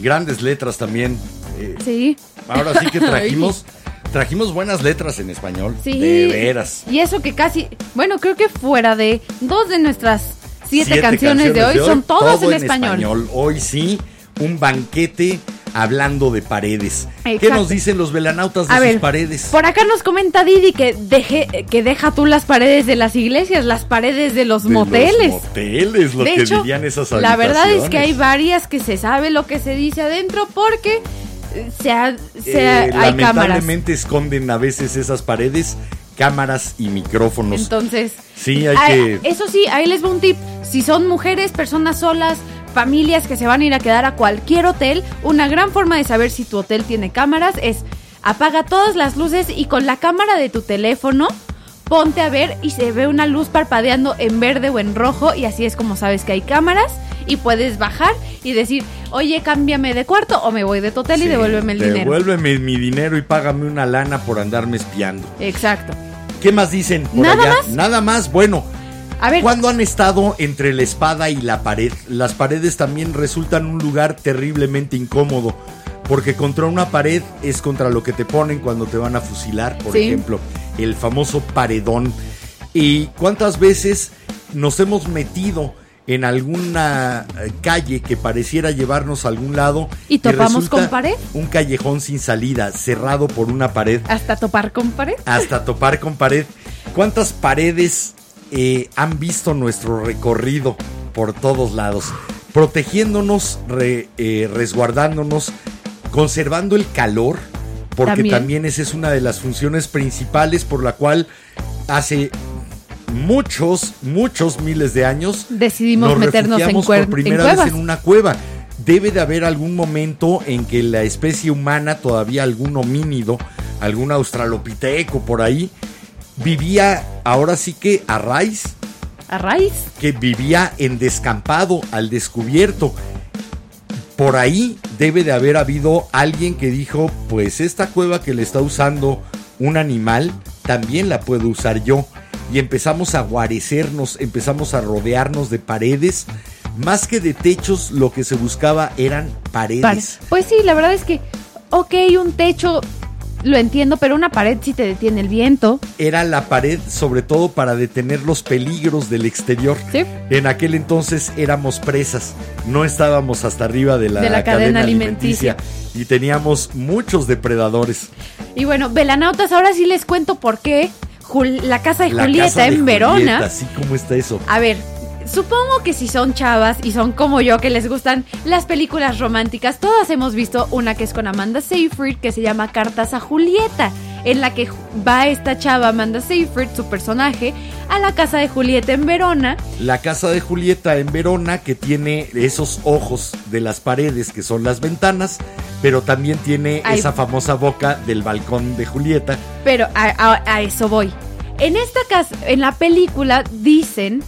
Grandes letras también. eh, Sí. ahora sí que trajimos, trajimos buenas letras en español. Sí. De veras. Y eso que casi, bueno, creo que fuera de dos de nuestras siete, Siete canciones, de hoy son todas todo en, español. Hoy sí, un banquete hablando de paredes. ¿Qué nos dicen los velanautas de A sus ver, paredes? por acá nos comenta Didi que deje, que deja tú las paredes de las iglesias, las paredes de los De los moteles. moteles, lo de que hecho, dirían esas la verdad es que hay habitaciones. varias que se sabe lo que se dice adentro porque eh, se ha- se Eh, cámaras. lamentablemente esconden a veces esas paredes cámaras y micrófonos. Entonces, sí, hay Ay, que Eso sí, ahí les va un tip. Si son mujeres, personas solas, familias que se van a ir a quedar a cualquier hotel, una gran forma de saber si tu hotel tiene cámaras es apaga todas las luces y con la cámara de tu teléfono ponte a ver y se ve una luz parpadeando en verde o en rojo y así es como sabes que hay cámaras y puedes bajar y decir, oye, cámbiame de cuarto o me voy de tu hotel y devuélveme el dinero. Devuélveme mi dinero y págame una lana por andarme espiando. Exacto. ¿Qué más dicen por ¿Nada allá? más? Nada más. Bueno, A ver, ¿cuándo han estado entre la espada y la pared? Las paredes también resultan un lugar terriblemente incómodo. Porque contra una pared es contra lo que te ponen cuando te van a fusilar, por Sí. ejemplo, el famoso paredón. ¿Y cuántas veces nos hemos metido en alguna eh, calle que pareciera llevarnos a algún lado ¿Y topamos con pared? Un callejón sin salida, cerrado por una pared hasta topar con pared. hasta topar con pared. ¿Cuántas paredes eh, han visto nuestro recorrido por todos lados? Protegiéndonos, re- eh, resguardándonos, conservando el calor, porque También. también. esa es una de las funciones principales por la cual hace muchos, muchos miles de años Decidimos nos meternos en, por primera en vez en una cueva. Debe de haber algún momento en que la especie humana, todavía algún homínido, algún australopiteco por ahí, vivía ahora sí que a raíz A raíz. que vivía en descampado, al descubierto. Por ahí debe de haber habido alguien que dijo, pues esta cueva que le está usando un animal, también la puedo usar yo. Y empezamos a guarecernos, empezamos a rodearnos de paredes. Más que de techos, lo que se buscaba eran paredes. Pare- Pues sí, la verdad es que, ok, un techo lo entiendo, pero una pared sí te detiene el viento. Era la pared sobre todo para detener los peligros del exterior. Sí. En aquel entonces éramos presas, no estábamos hasta arriba de la, De la cadena alimenticia. y teníamos muchos depredadores. Y bueno, velanautas, ahora sí les cuento por qué Jul- la casa de La Julieta casa de en Verona. Así como está eso. A ver, supongo que si son chavas y son como yo que les gustan las películas románticas, todas hemos visto una que es con Amanda Seyfried que se llama Cartas a Julieta, en la que va esta chava Amanda Seyfried, su personaje, a la casa de Julieta en Verona. La casa de Julieta en Verona que tiene esos ojos de las paredes que son las ventanas, pero también tiene Ay. esa famosa boca del balcón de Julieta. Pero a, a- a eso voy. En esta casa, en la película dicen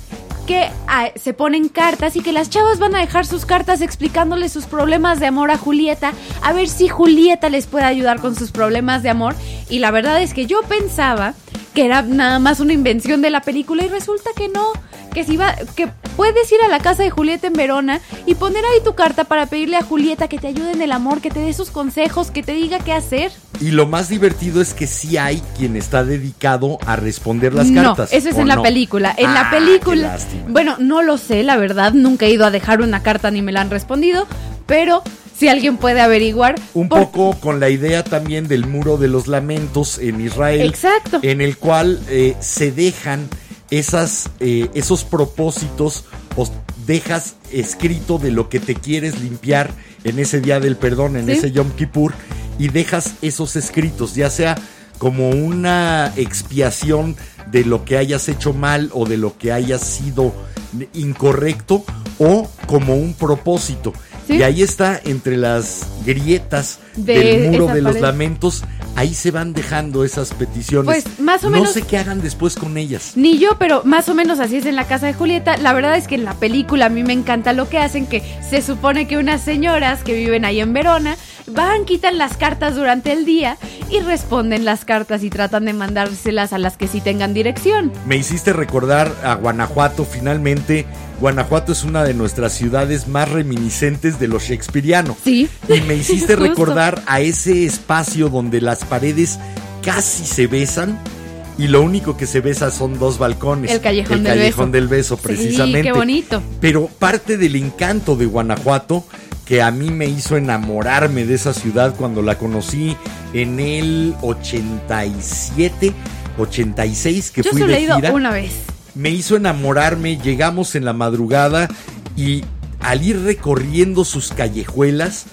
que ah, se ponen cartas y que las chavas van a dejar sus cartas explicándole sus problemas de amor a Julieta, a ver si Julieta les puede ayudar con sus problemas de amor. Y la verdad es que yo pensaba que era nada más una invención de la película y resulta que no, que si va, que puedes ir a la casa de Julieta en Verona y poner ahí tu carta para pedirle a Julieta que te ayude en el amor, que te dé sus consejos, que te diga qué hacer. Y lo más divertido es que sí hay quien está dedicado a responder las no, cartas. eso es ¿o en la película. En Ah, la qué película. Bueno, no lo sé, la verdad. Nunca he ido a dejar una carta ni me la han respondido. Pero si alguien puede averiguar. Un por- poco con la idea también del muro de los lamentos en Israel. Exacto. En el cual eh, se dejan esas, eh, esos propósitos o dejas escrito de lo que te quieres limpiar en ese día del perdón, en Sí. ese Yom Kippur, y dejas esos escritos, ya sea como una expiación de lo que hayas hecho mal o de lo que hayas sido incorrecto o como un propósito. Sí. Y ahí está entre las grietas De del muro de los pared. lamentos, ahí se van dejando esas peticiones. Pues, más o no menos- sé qué hagan después con ellas. Ni yo, pero más o menos así es en la casa de Julieta. La verdad es que en la película a mí me encanta lo que hacen, que se supone que unas señoras que viven ahí en Verona van, quitan las cartas durante el día y responden las cartas y tratan de mandárselas a las que sí tengan dirección. Me hiciste recordar a Guanajuato finalmente. Guanajuato es una de nuestras ciudades más reminiscentes de lo shakespeariano. Sí. Y me hiciste recordar a ese espacio donde las paredes casi se besan y lo único que se besa son dos balcones. El callejón El del callejón beso. del beso, precisamente. Sí, qué bonito. Pero parte del encanto de Guanajuato que a mí me hizo enamorarme de esa ciudad cuando la conocí en el 87, 86 que Yo fui solo de he ido gira una vez. Me hizo enamorarme, llegamos en la madrugada y al ir recorriendo sus callejuelas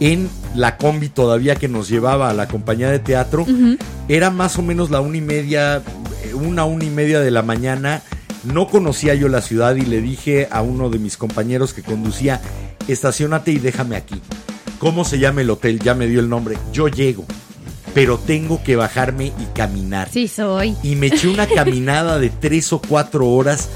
en la combi todavía que nos llevaba a la compañía de teatro, era más o menos la una y media, eh, una, una y media de la mañana. No conocía yo la ciudad y le dije a uno de mis compañeros que conducía, estacionate y déjame aquí. ¿Cómo se llama el hotel? Ya me dio el nombre. Yo llego, pero tengo que bajarme y caminar Sí, soy. y me eché una caminada de tres o cuatro horas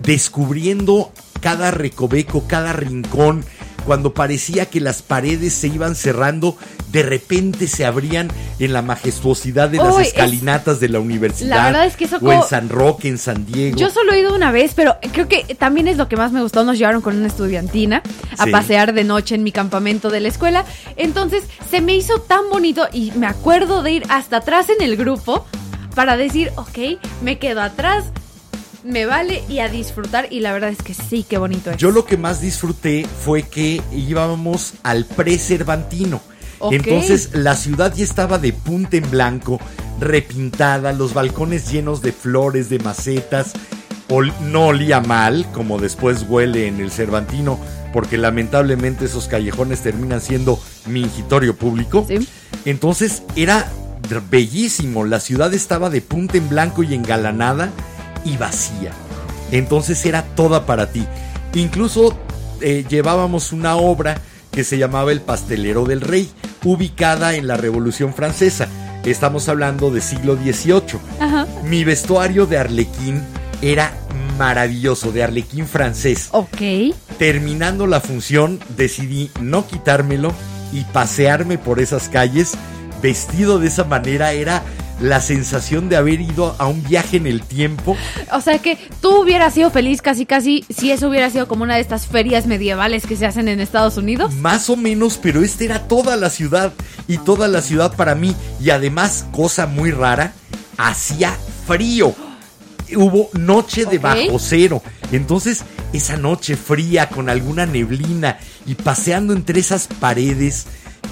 descubriendo cada recoveco, cada rincón. Cuando parecía que las paredes se iban cerrando, de repente se abrían en la majestuosidad de las Uy, es- escalinatas de la universidad. La verdad es que eso o en como- San Roque, en San Diego. Yo solo he ido una vez, pero creo que también es lo que más me gustó. Nos llevaron con una estudiantina a Sí. pasear de noche en mi campamento de la escuela. Entonces se me hizo tan bonito y me acuerdo de ir hasta atrás en el grupo para decir, ok, me quedo atrás, me vale y a disfrutar. Y la verdad es que sí, qué bonito es. Yo lo que más disfruté fue que íbamos al pre-Cervantino. Entonces la ciudad ya estaba de punta en blanco, repintada, los balcones llenos de flores, de macetas. Ol- no olía mal, como después huele en el Cervantino, porque lamentablemente esos callejones terminan siendo mingitorio público. Sí. Entonces era bellísimo, la ciudad estaba de punta en blanco y engalanada y vacía. Entonces era toda para ti. Incluso eh, llevábamos una obra que se llamaba El Pastelero del Rey, ubicada en la Revolución Francesa. Estamos hablando del siglo XVIII. Ajá. Mi vestuario de arlequín era maravilloso de Arlequín francés. Ok. Terminando la función, decidí no quitármelo y pasearme por esas calles vestido de esa manera. Era la sensación de haber ido a un viaje en el tiempo. O sea que tú hubieras sido feliz casi casi si eso hubiera sido como una de estas ferias medievales que se hacen en Estados Unidos. Más o menos, pero este era toda la ciudad y toda la ciudad para mí. Y además, cosa muy rara, hacía frío. Hubo noche de bajo cero. Entonces, esa noche fría con alguna neblina y paseando entre esas paredes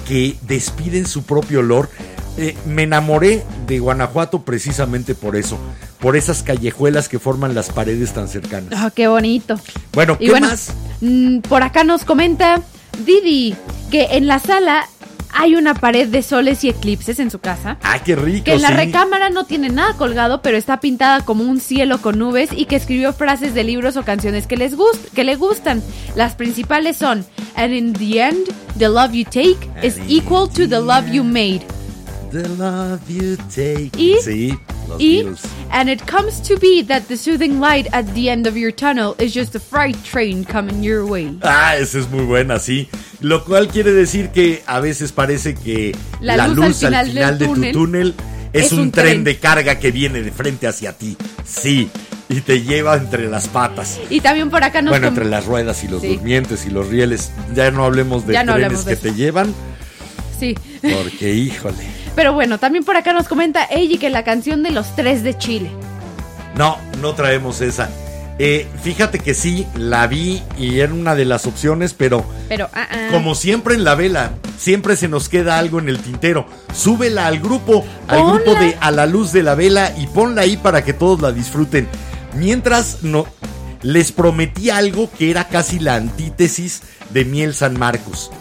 que despiden su propio olor, eh, me enamoré de Guanajuato precisamente por eso, por esas callejuelas que forman las paredes tan cercanas. Ah, qué bonito. Bueno, ¿qué Y bueno, más? mm, por acá nos comenta Didi que en la sala hay una pared de soles y eclipses en su casa. Ah, qué rico. Que en la sí. recámara no tiene nada colgado, pero está pintada como un cielo con nubes y que escribió frases de libros o canciones que les gust que le gustan. Las principales son And in the end, the love you take is And in equal to the love you made. The love you take. Y- sí, los Y Beatles. And it comes to be that the soothing light at the end of your tunnel is just a freight train coming your way. Ah, esa es muy buena, sí. Lo cual quiere decir que a veces parece que La la, luz luz, al al final final, del de túnel tu túnel es, es un, un tren, tren. de carga que viene de frente hacia ti. Sí. Y te lleva entre las patas. Y también por acá nos bueno, entre las ruedas y los Sí. durmientes y los rieles. Ya no hablemos de no trenes hablemos de que eso. te llevan, Sí. porque híjole. Pero bueno, también por acá nos comenta Eiji que la canción de los tres de Chile. No, no traemos esa. Eh, fíjate que sí, la vi y era una de las opciones, pero Pero, ah, ah. Como siempre en la vela, siempre se nos queda algo en el tintero. Súbela al grupo, al Ponla. grupo de A la luz de la vela y ponla ahí para que todos la disfruten. Mientras no les prometí algo que era casi la antítesis de Miel San Marcos.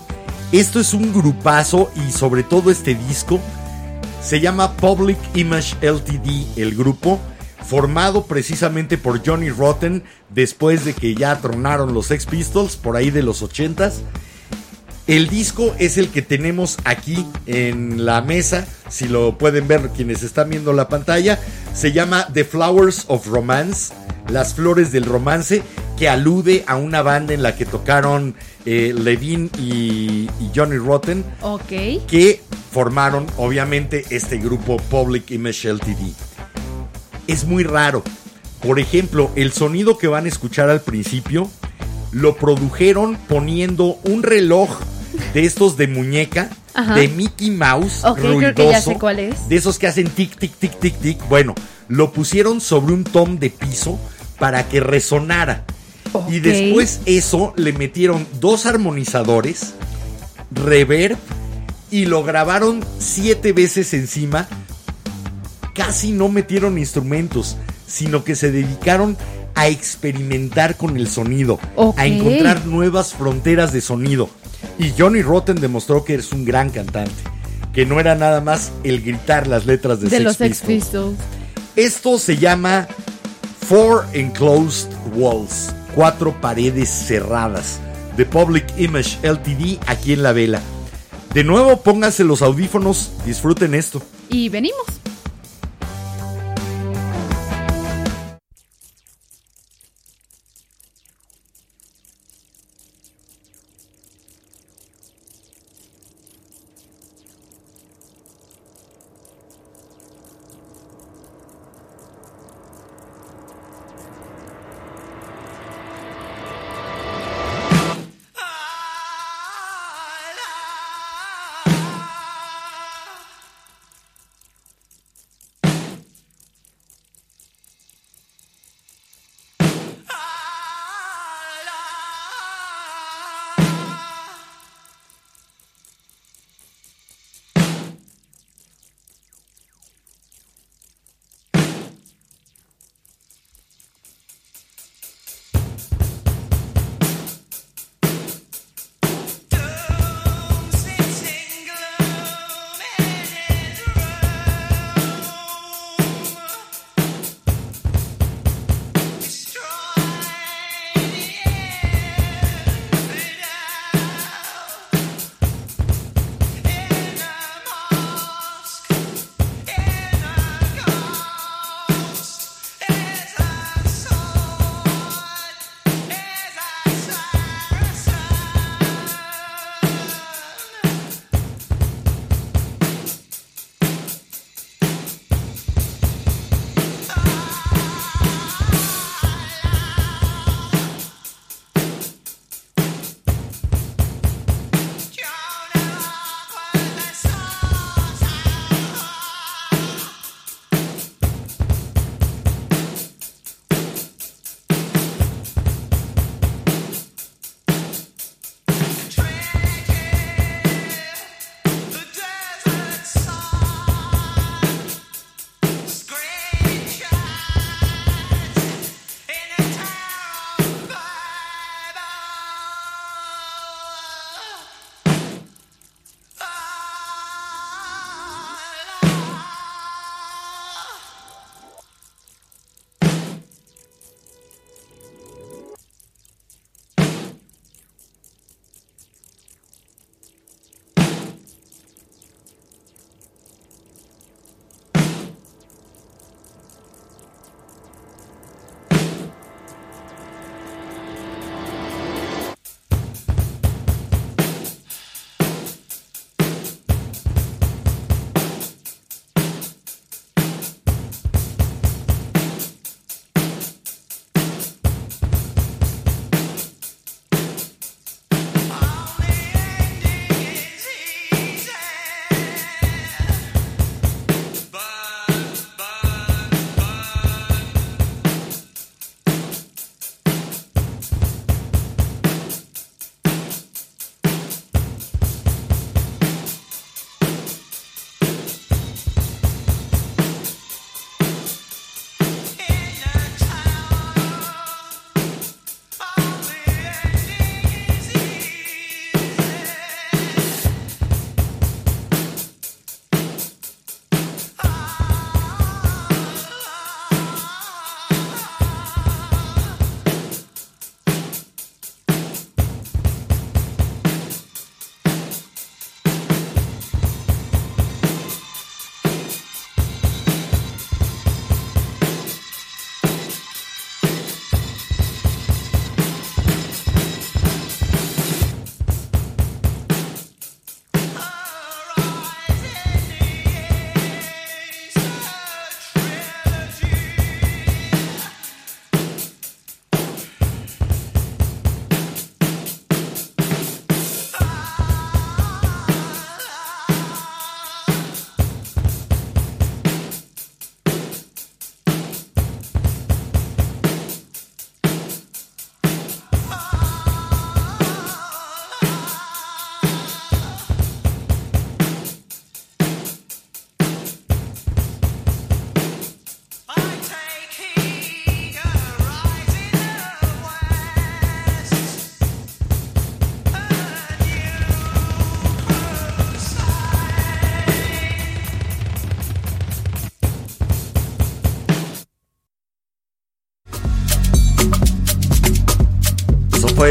Esto es un grupazo y sobre todo este disco se llama Public Image LTD, el grupo, formado precisamente por Johnny Rotten después de que ya tronaron los Sex Pistols por ahí de los 80s. El disco es el que tenemos aquí en la mesa, si lo pueden ver quienes están viendo la pantalla, se llama The Flowers of Romance, las flores del romance, que alude a una banda en la que tocaron eh, Levine y, y Johnny Rotten Ok. que formaron obviamente este grupo Public Image LTD. Es muy raro. Por ejemplo, el sonido que van a escuchar al principio lo produjeron poniendo un reloj de estos de muñeca Ajá. de Mickey Mouse Ok, creo ruidoso, que ya sé cuál es. de esos que hacen tic tic tic tic tic. Bueno, lo pusieron sobre un tom de piso para que resonara. Y después eso le metieron dos armonizadores, reverb y lo grabaron siete veces encima. Casi no metieron instrumentos, sino que se dedicaron a experimentar con el sonido, a encontrar nuevas fronteras de sonido. Y Johnny Rotten demostró que es un gran cantante, que no era nada más el gritar las letras de, De Sex los Sex Pistols. Pistols. Esto se llama Four Enclosed Walls, cuatro paredes cerradas, de Public Image LTD aquí en la vela. De nuevo, pónganse los audífonos, disfruten esto. Y venimos.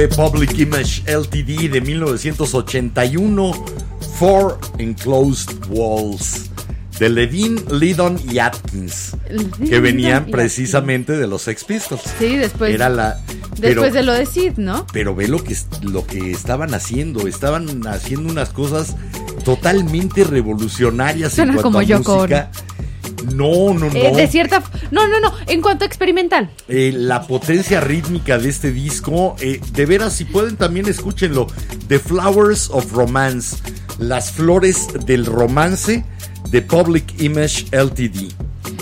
Fue Public Image LTD de 1981, Four Enclosed Walls, de Levine, Lidon y Atkins, que venían precisamente de los Sex Pistols. Sí, después, Era la. pero- después de lo de Sid, ¿no? pero ve lo que, lo que estaban haciendo. Estaban haciendo unas cosas totalmente revolucionarias Suena en cuanto como a música. No, no, no. Eh, de cierta... No, no, no. En cuanto a experimental. Eh, la potencia rítmica de este disco, eh, de veras, si pueden también escúchenlo. The Flowers of Romance, las flores del romance de Public Image LTD.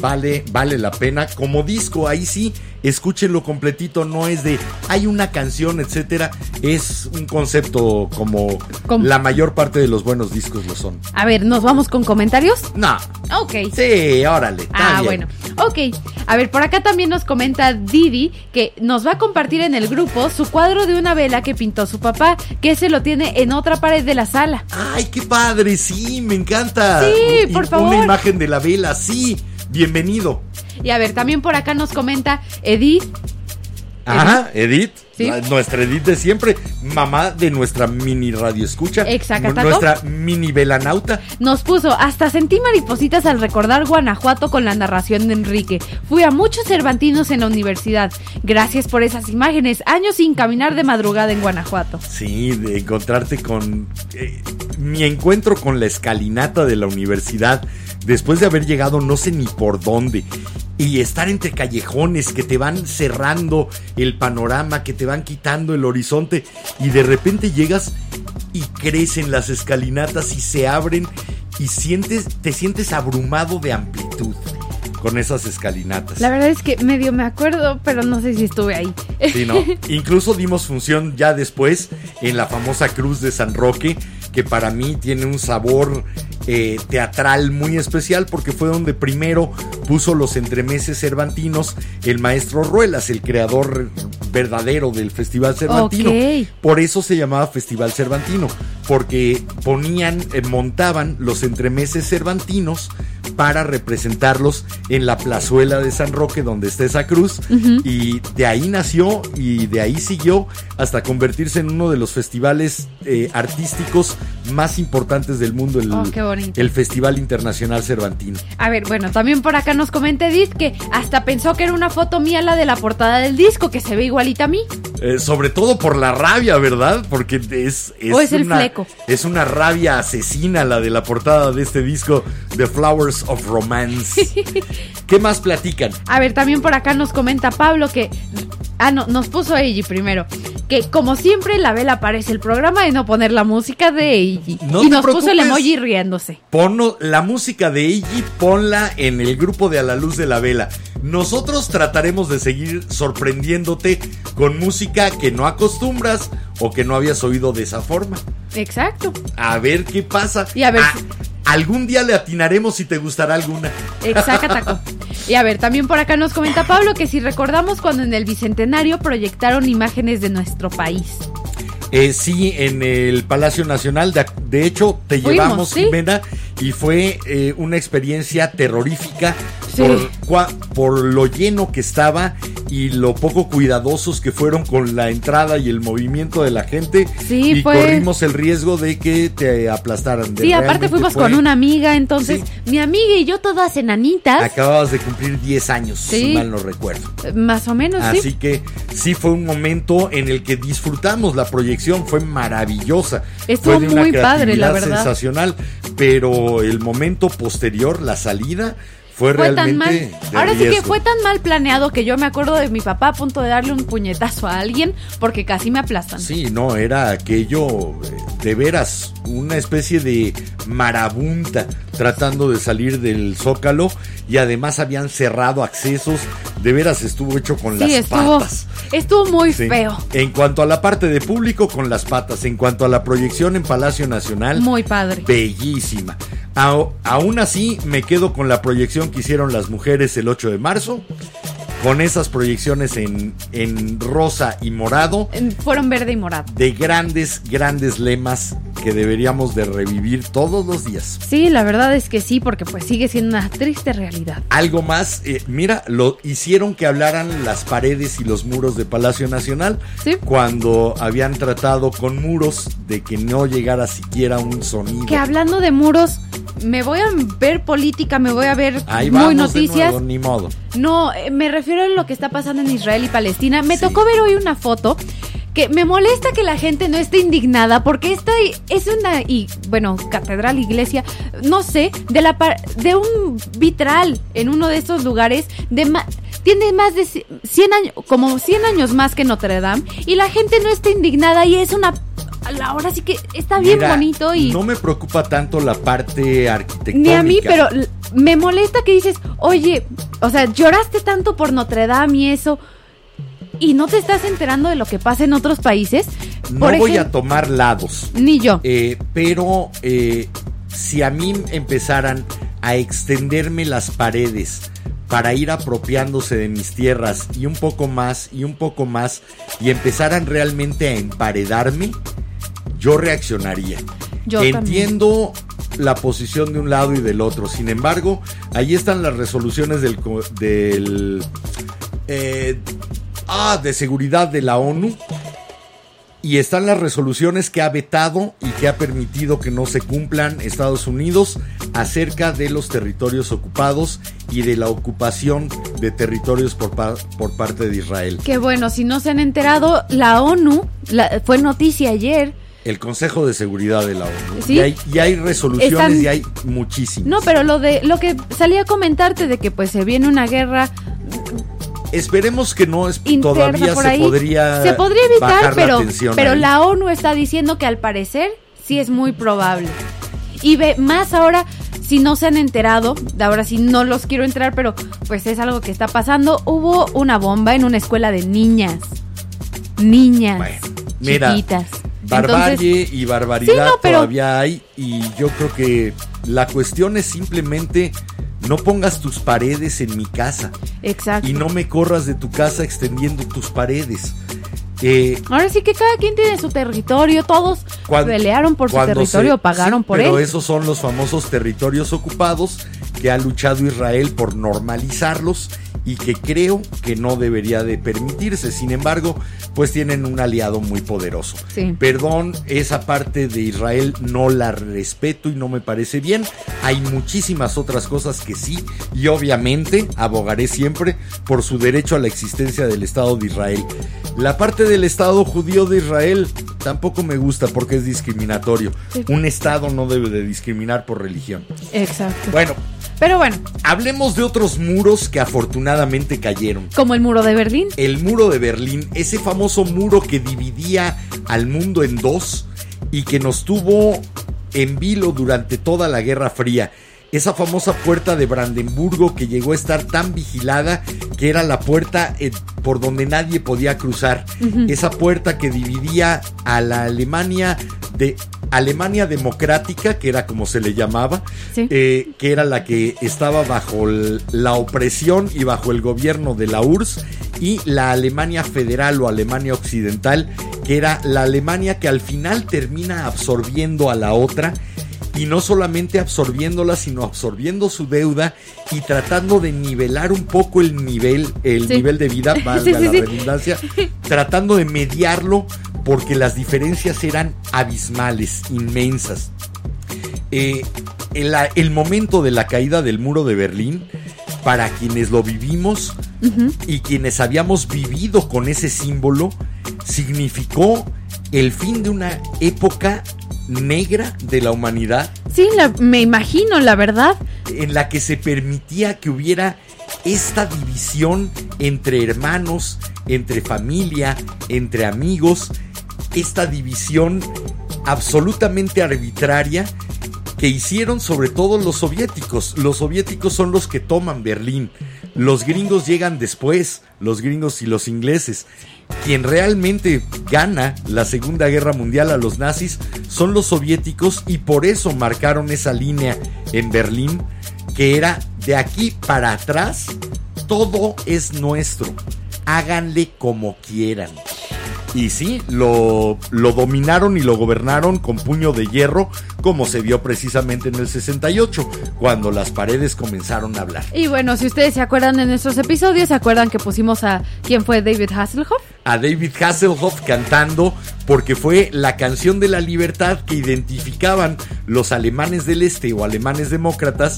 Vale, vale la pena. Como disco, ahí sí, escúchenlo completito. No es de hay una canción, etcétera. Es un concepto como Com- la mayor parte de los buenos discos lo son. A ver, ¿nos vamos con comentarios? No. Ok. Sí, órale. Ah, bien. bueno. Ok. A ver, por acá también nos comenta Didi que nos va a compartir en el grupo su cuadro de una vela que pintó su papá, que se lo tiene en otra pared de la sala. Ay, qué padre, sí, me encanta. Sí, por favor. Una imagen de la vela, sí. Bienvenido. Y a ver, también por acá nos comenta Edith. Ajá, Edith, Sí. nuestra Edith de siempre, mamá de nuestra mini radio escucha. Exacataco. Nuestra mini velanauta. Nos puso, hasta sentí maripositas al recordar Guanajuato con la narración de Enrique. Fui a muchos cervantinos en la universidad. Gracias por esas imágenes. Años sin caminar de madrugada en Guanajuato. Sí, de encontrarte con eh, mi encuentro con la escalinata de la universidad después de haber llegado no sé ni por dónde y estar entre callejones que te van cerrando el panorama, que te van quitando el horizonte y de repente llegas y crecen las escalinatas y se abren y sientes te sientes abrumado de amplitud con esas escalinatas. La verdad es que medio me acuerdo, pero no sé si estuve ahí. Sí, ¿no? Incluso dimos función ya después en la famosa Cruz de San Roque, que para mí tiene un sabor eh, teatral muy especial porque fue donde primero puso los entremeses cervantinos el maestro Ruelas, el creador verdadero del Festival Cervantino. Por eso se llamaba Festival Cervantino, porque ponían, eh, montaban los entremeses cervantinos para representarlos en la plazuela de San Roque, donde está esa cruz, y de ahí nació y de ahí siguió hasta convertirse en uno de los festivales eh, artísticos más importantes del mundo, el, Oh, qué bonito. el Festival Internacional Cervantino. A ver, bueno, también por acá nos comenta Edith que hasta pensó que era una foto mía la de la portada del disco, que se ve igualita a mí. Eh, sobre todo por la rabia, ¿verdad? Porque es, O es el una, fleco. es una rabia asesina la de la portada de este disco, The Flowers of Romance. ¿Qué más platican? A ver, también por acá nos comenta Pablo que. Ah, no, nos puso Eiji primero. Que como siempre, la vela aparece el programa de no poner la música de Eiji. No y nos puso el emoji riéndose. Ponlo, la música de Eiji, ponla en el grupo de A la Luz de la Vela. Nosotros trataremos de seguir sorprendiéndote con música que no acostumbras o que no habías oído de esa forma. Exacto. A ver qué pasa. Y a ver Ah, si- algún día le atinaremos si te gustará alguna. Exacto, taco. Y a ver, también por acá nos comenta Pablo que si recordamos cuando en el Bicentenario proyectaron imágenes de nuestro país. Eh, sí, en el Palacio Nacional. De, de hecho, te Fuimos, llevamos, sí. Jimena, y fue eh, una experiencia terrorífica Sí. por, lo lleno que estaba y lo poco cuidadosos que fueron con la entrada y el movimiento de la gente. Sí, y corrimos el riesgo de que te aplastaran. De- Sí, aparte fuimos fue- con una amiga, entonces Sí. mi amiga y yo todas enanitas, Acababas de cumplir 10 años, Sí. si mal no recuerdo. más o menos, Así sí. que sí fue un momento en el que disfrutamos la proyección, fue maravillosa. Estuvo fue de una muy padre, la creatividad verdad. sensacional, pero el momento posterior, la salida, fue, Fue tan mal. realmente Ahora sí que fue tan mal planeado que yo me acuerdo de mi papá a punto de darle un puñetazo a alguien porque casi me aplastan. Sí, no, era aquello eh, de veras, una especie de marabunta tratando de salir del zócalo y además habían cerrado accesos, de veras estuvo hecho con Sí, las estuvo, patas. estuvo muy Sí. feo. En cuanto a la parte de público, con las patas. En cuanto a la proyección en Palacio Nacional, Muy padre. bellísima. Aún así, me quedo con la proyección que hicieron las mujeres el 8 de marzo. Con esas proyecciones en, en rosa y morado. Fueron verde y morado. De grandes, grandes lemas que deberíamos de revivir todos los días. Sí, la verdad es que sí, porque pues sigue siendo una triste realidad. Algo más, eh, mira, lo hicieron que hablaran las paredes y los muros de Palacio Nacional Sí. cuando habían tratado con muros de que no llegara siquiera un sonido. Que hablando de muros, me voy a ver política, me voy a ver Ahí muy vamos de noticias. nuevo, ni modo. No, eh, me refiero a lo que está pasando en Israel y Palestina. Me Sí. tocó ver hoy una foto que me molesta que la gente no esté indignada porque esta es una y bueno, catedral, iglesia, no sé, de la de un vitral en uno de estos lugares de ma- tiene más de ci- 100 años, como 100 años más que Notre Dame y la gente no está indignada y es una ahora sí que está bien Mira, bonito y No me preocupa tanto la parte arquitectónica. ni a mí, pero me molesta que dices, oye, o sea, lloraste tanto por Notre Dame y eso, y no te estás enterando de lo que pasa en otros países. No Por voy a tomar lados. Ni yo. Eh, pero eh, si a mí empezaran a extenderme las paredes para ir apropiándose de mis tierras y un poco más y un poco más y empezaran realmente a emparedarme, yo reaccionaría. Yo Entiendo la posición de un lado y del otro. Sin embargo, ahí están las resoluciones del, del eh, ah, de seguridad de la ONU y están las resoluciones que ha vetado y que ha permitido que no se cumplan Estados Unidos acerca de los territorios ocupados y de la ocupación de territorios por, por parte de Israel. Que bueno, si no se han enterado, la ONU, la- fue noticia ayer. El Consejo de Seguridad de la ONU. Sí. Y, hay, y hay resoluciones Están- y hay muchísimas. No, pero lo de lo que salía a comentarte de que pues se viene una guerra Esperemos que no es, todavía se ahí. podría se podría evitar, bajar la pero pero ahí. la ONU está diciendo que al parecer sí es muy probable. Y ve más ahora si no se han enterado, de ahora sí no los quiero entrar, pero pues es algo que está pasando. Hubo una bomba en una escuela de niñas. Niñas. Bueno, mira, chiquitas. Barbarie Entonces, y barbaridad Sí, no, pero- todavía hay y yo creo que la cuestión es simplemente no pongas tus paredes en mi casa exacto. y no me corras de tu casa extendiendo tus paredes. Eh, Ahora sí que cada quien tiene su territorio, todos cuan- pelearon por su cuando territorio, se- pagaron sí, por pero él. esos son los famosos territorios ocupados que ha luchado Israel por normalizarlos y que creo que no debería de permitirse. Sin embargo, pues tienen un aliado muy poderoso. Sí. Perdón, esa parte de Israel no la respeto y no me parece bien. Hay muchísimas otras cosas que sí y obviamente abogaré siempre por su derecho a la existencia del Estado de Israel. La parte del Estado judío de Israel tampoco me gusta porque es discriminatorio. Sí. Un Estado no debe de discriminar por religión. Exacto. Bueno, Pero bueno, hablemos de otros muros que afortunadamente cayeron. como el muro de Berlín. El muro de Berlín, ese famoso muro que dividía al mundo en dos y que nos tuvo en vilo durante toda la Guerra Fría. Esa famosa puerta de Brandenburgo que llegó a estar tan vigilada que era la puerta eh, por donde nadie podía cruzar. Esa puerta que dividía a la Alemania de Alemania democrática, que era como se le llamaba, Sí. eh, que era la que estaba bajo el- la opresión y bajo el gobierno de la URSS, y la Alemania federal o Alemania occidental, que era la Alemania que al final termina absorbiendo a la otra. Y no solamente absorbiéndola, sino absorbiendo su deuda y tratando de nivelar un poco el nivel, el Sí. nivel de vida, valga Sí, sí, la redundancia, tratando de mediarlo porque las diferencias eran abismales, inmensas. Eh, el, el momento de la caída del muro de Berlín, para quienes lo vivimos y quienes habíamos vivido con ese símbolo, significó el fin de una época negra de la humanidad Sí, la- me imagino, la verdad. en la que se permitía que hubiera esta división entre hermanos, entre familia, entre amigos, esta división absolutamente arbitraria que hicieron sobre todo los soviéticos. Los soviéticos son los que toman Berlín. Los gringos llegan después, los gringos y los ingleses. Quien realmente gana la Segunda Guerra Mundial a los nazis son los soviéticos y por eso marcaron esa línea en Berlín que era de aquí para atrás, todo es nuestro. Háganle como quieran. Y sí, lo, lo dominaron y lo gobernaron con puño de hierro, como se vio precisamente en el 68, cuando las paredes comenzaron a hablar. Y bueno, si ustedes se acuerdan de nuestros episodios, se acuerdan que pusimos a quién fue David Hasselhoff. a David Hasselhoff cantando porque fue la canción de la libertad que identificaban los alemanes del este o alemanes demócratas,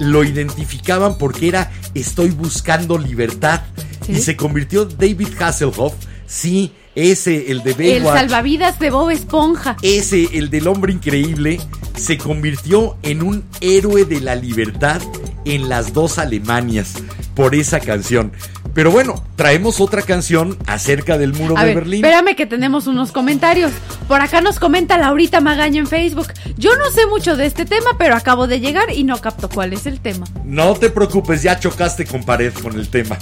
lo identificaban porque era estoy buscando libertad Sí. y se convirtió David Hasselhoff, sí, ese, el de El Baywatch, salvavidas de Bob Esponja. ese, el del hombre increíble, se convirtió en un héroe de la libertad en las dos Alemanias por esa canción. Pero bueno, traemos otra canción acerca del muro A de ver, Berlín. espérame que tenemos unos comentarios. Por acá nos comenta Laurita Magaña en Facebook. Yo no sé mucho de este tema, pero acabo de llegar y no capto cuál es el tema. No te preocupes, ya chocaste con pared con el tema.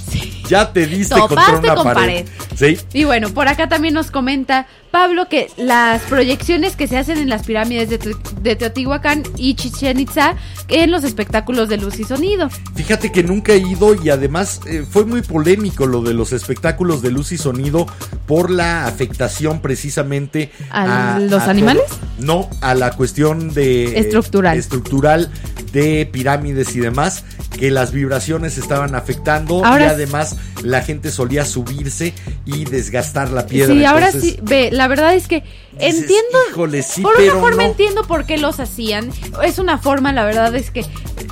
Ya te diste contra Topaste una con pared. Sí. Y bueno, por acá también nos comenta Pablo que las proyecciones que se hacen en las pirámides de, Te- de Teotihuacán y Chichen Itza en los espectáculos de luz y sonido. Fíjate que nunca he ido y además eh, fue muy polémico lo de los espectáculos de luz y sonido por la afectación precisamente ¿A los animales? todo- no, a la cuestión de eh, Estructural. de pirámides y demás que las vibraciones estaban afectando Ahora y además la gente solía subirse y desgastar la piedra. sí, ahora sí, ve, la verdad es que dices, entiendo, "Híjole, sí, por una forma no". entiendo por qué los hacían. Es una forma, la verdad es que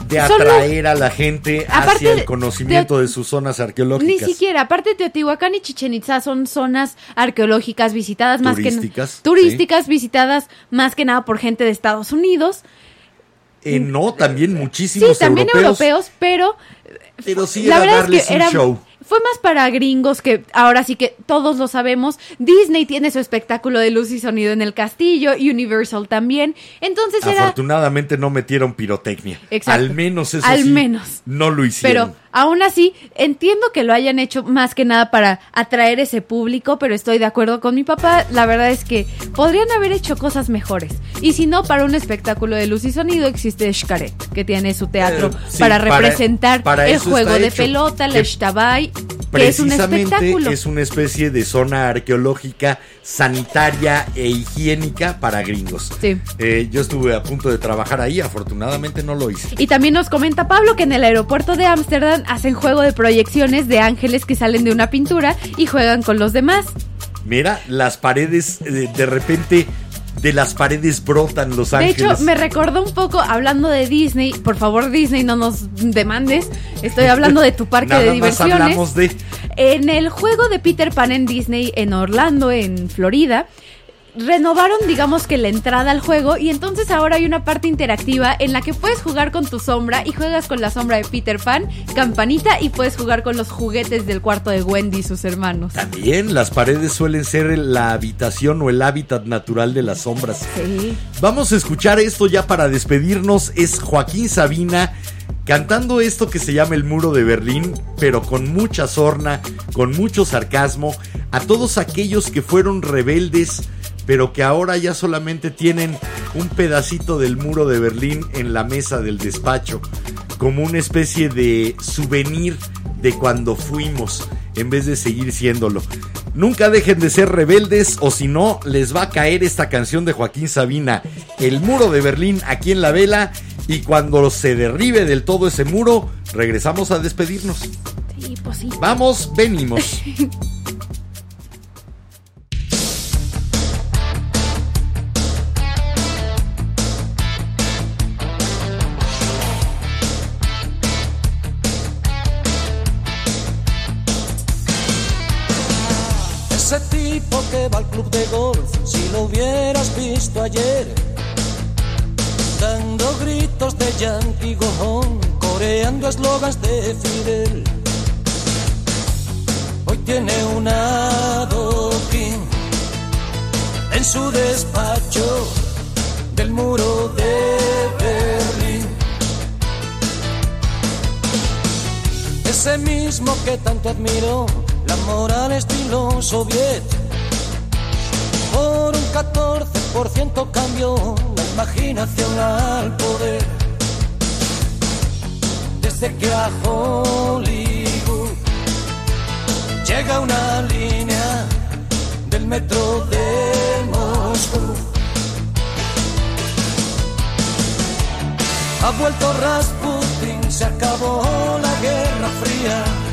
de los- atraer a la gente Aparte hacia el conocimiento de, sus zonas Ni arqueológicas. siquiera, aparte Teotihuacán y Chichen Itza son zonas arqueológicas visitadas más que Turísticas, turísticas visitadas más que nada por gente de Estados Unidos. Eh, no, también Sí, muchísimos también europeos, europeos, pero Pero sí la era verdad darles es que un era show. Fue más para gringos que ahora sí que todos lo sabemos. Disney tiene su espectáculo de luz y sonido en el castillo, Universal también. Entonces era Afortunadamente no metieron pirotecnia. Exacto. Al menos eso Al sí, menos. no lo hicieron. Pero aún así, entiendo que lo hayan hecho más que nada para atraer ese público, pero estoy de acuerdo con mi papá. La verdad es que podrían haber hecho cosas mejores. Y si no, para un espectáculo de luz y sonido existe Xcaret, que tiene su teatro Eh, sí, para representar para el juego de hecho. pelota, la Que Es un Precisamente es una especie de zona arqueológica sanitaria e higiénica para gringos. Sí. Eh, yo estuve a punto de trabajar ahí, afortunadamente no lo hice. Y también nos comenta Pablo que en el aeropuerto de Ámsterdam hacen juego de proyecciones de ángeles que salen de una pintura y juegan con los demás. Mira, las paredes, eh, de repente, de las paredes brotan los De ángeles. hecho, me recordó un poco, hablando de Disney, por favor Disney no nos demandes, estoy hablando de tu parque Nada de más diversiones. hablamos de... En el juego de Peter Pan en Disney en Orlando, en Florida, renovaron digamos que la entrada al juego y entonces ahora hay una parte interactiva en la que puedes jugar con tu sombra y juegas con la sombra de Peter Pan, campanita y puedes jugar con los juguetes del cuarto de Wendy y sus hermanos. También las paredes suelen ser la habitación o el hábitat natural de las sombras. Sí. Vamos a escuchar esto ya para despedirnos. Es Joaquín Sabina cantando esto que se llama El Muro de Berlín, pero con mucha sorna, con mucho sarcasmo, a todos aquellos que fueron rebeldes, pero que ahora ya solamente tienen un pedacito del muro de Berlín en la mesa del despacho, como una especie de souvenir de cuando fuimos, en vez de seguir siéndolo. Nunca dejen de ser rebeldes o si no, les va a caer esta canción de Joaquín Sabina, El muro de Berlín aquí en la vela. Y cuando se derribe del todo ese muro, regresamos a despedirnos. Sí, pues sí. Vamos, venimos. mismo que tanto admiró la moral estilo soviet. Por un 14% cambió la imaginación al poder. Desde que a Hollywood llega una línea del metro de Moscú. Ha vuelto Rasputin, se acabó la guerra fría.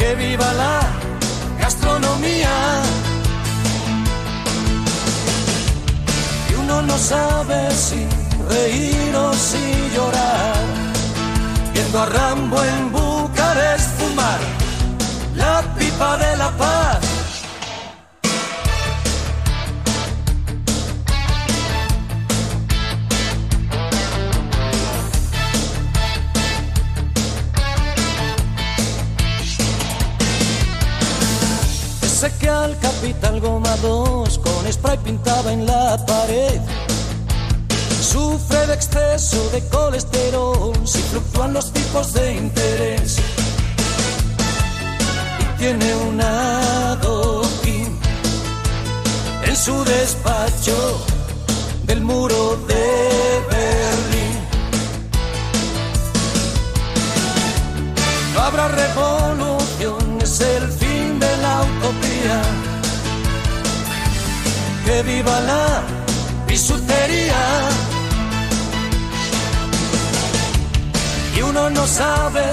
Que viva la gastronomía. Y uno no sabe si reír o si llorar. Viendo a Rambo en Bucarest fumar la pipa de la paz. Ese que al capital Goma 2 con spray pintaba en la pared. Sufre de exceso de colesterol si fluctúan los tipos de interés. Y tiene un adoquín en su despacho del muro de Berlín. No habrá revolución, es el Que viva la bisutería. Y uno no sabe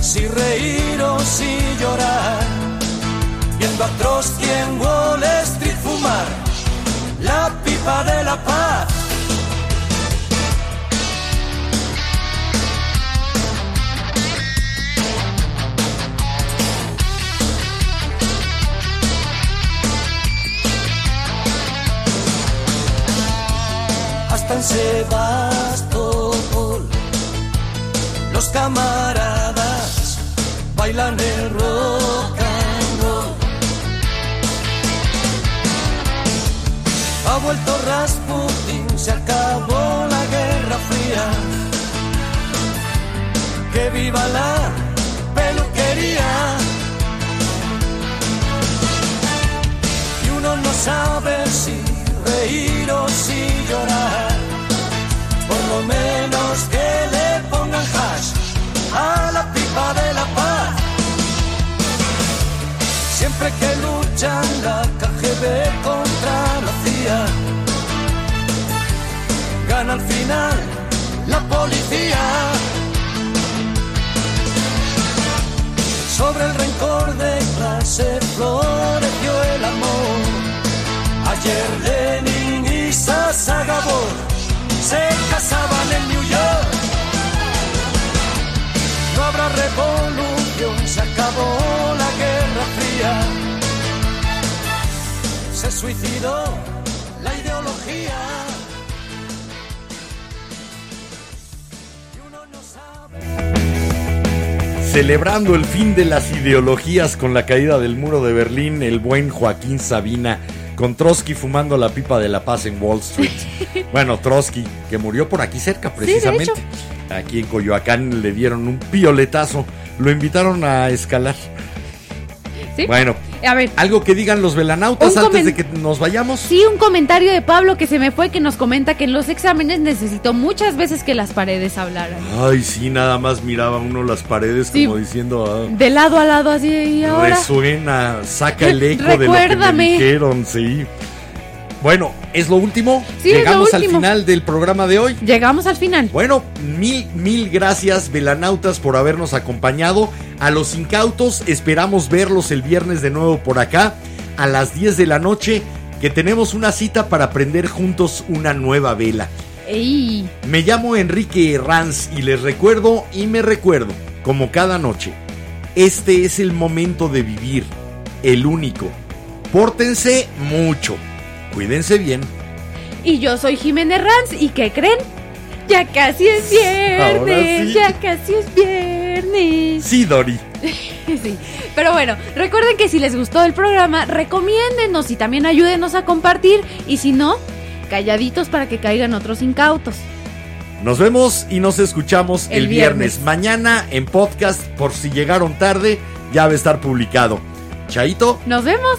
si reír o si llorar. Viendo a Trotsky en Wall fumar la pipa de la paz. En Sebastopol. Los camaradas bailan el rock and roll. Ha vuelto Rasputin, se acabó la guerra fría. Que viva la peluquería. Siempre que luchan la KGB contra la CIA, gana al final la policía. Sobre el rencor de clase floreció el amor. Ayer Lenin y Sasa Gabor se casaban en New York. No habrá revolución, se acabó la fría. Se suicidó la ideología. Y uno no sabe. Celebrando el fin de las ideologías con la caída del muro de Berlín, el buen Joaquín Sabina, con Trotsky fumando la pipa de la paz en Wall Street. bueno, Trotsky, que murió por aquí cerca, precisamente. Aquí en Coyoacán le dieron un pioletazo, lo invitaron a escalar. ¿Sí? Bueno, A ver, algo que digan los velanautas antes de que nos vayamos. sí, un comentario de Pablo que se me fue que nos comenta que en los exámenes necesitó muchas veces que las paredes hablaran. Ay, sí, nada más miraba uno las paredes Sí. como diciendo, ah, De lado a lado así y ahora. resuena, saca el eco de lo que me dijeron, sí. Bueno, ¿es lo último? Sí, es lo Llegamos al final del programa de hoy. Llegamos al final. Bueno, mil, mil gracias, velanautas, por habernos acompañado. A los incautos, esperamos verlos el viernes de nuevo por acá, a las 10 de la noche, que tenemos una cita para prender juntos una nueva vela. Ey, Me llamo Enrique Herranz y les recuerdo y me recuerdo, como cada noche, este es el momento de vivir, el único. Pórtense mucho, cuídense bien. Y yo soy Jiménez Ranz. ¿Y qué creen? Ya casi es viernes. sí. Ya casi es viernes. Sí, Dori. Sí. Pero bueno, recuerden que si les gustó el programa, recomiéndenos y también ayúdenos a compartir. Y si no, calladitos para que caigan otros incautos. Nos vemos y nos escuchamos el, El viernes. viernes. Mañana en podcast, por si llegaron tarde, ya va a estar publicado. Chaito. Nos vemos.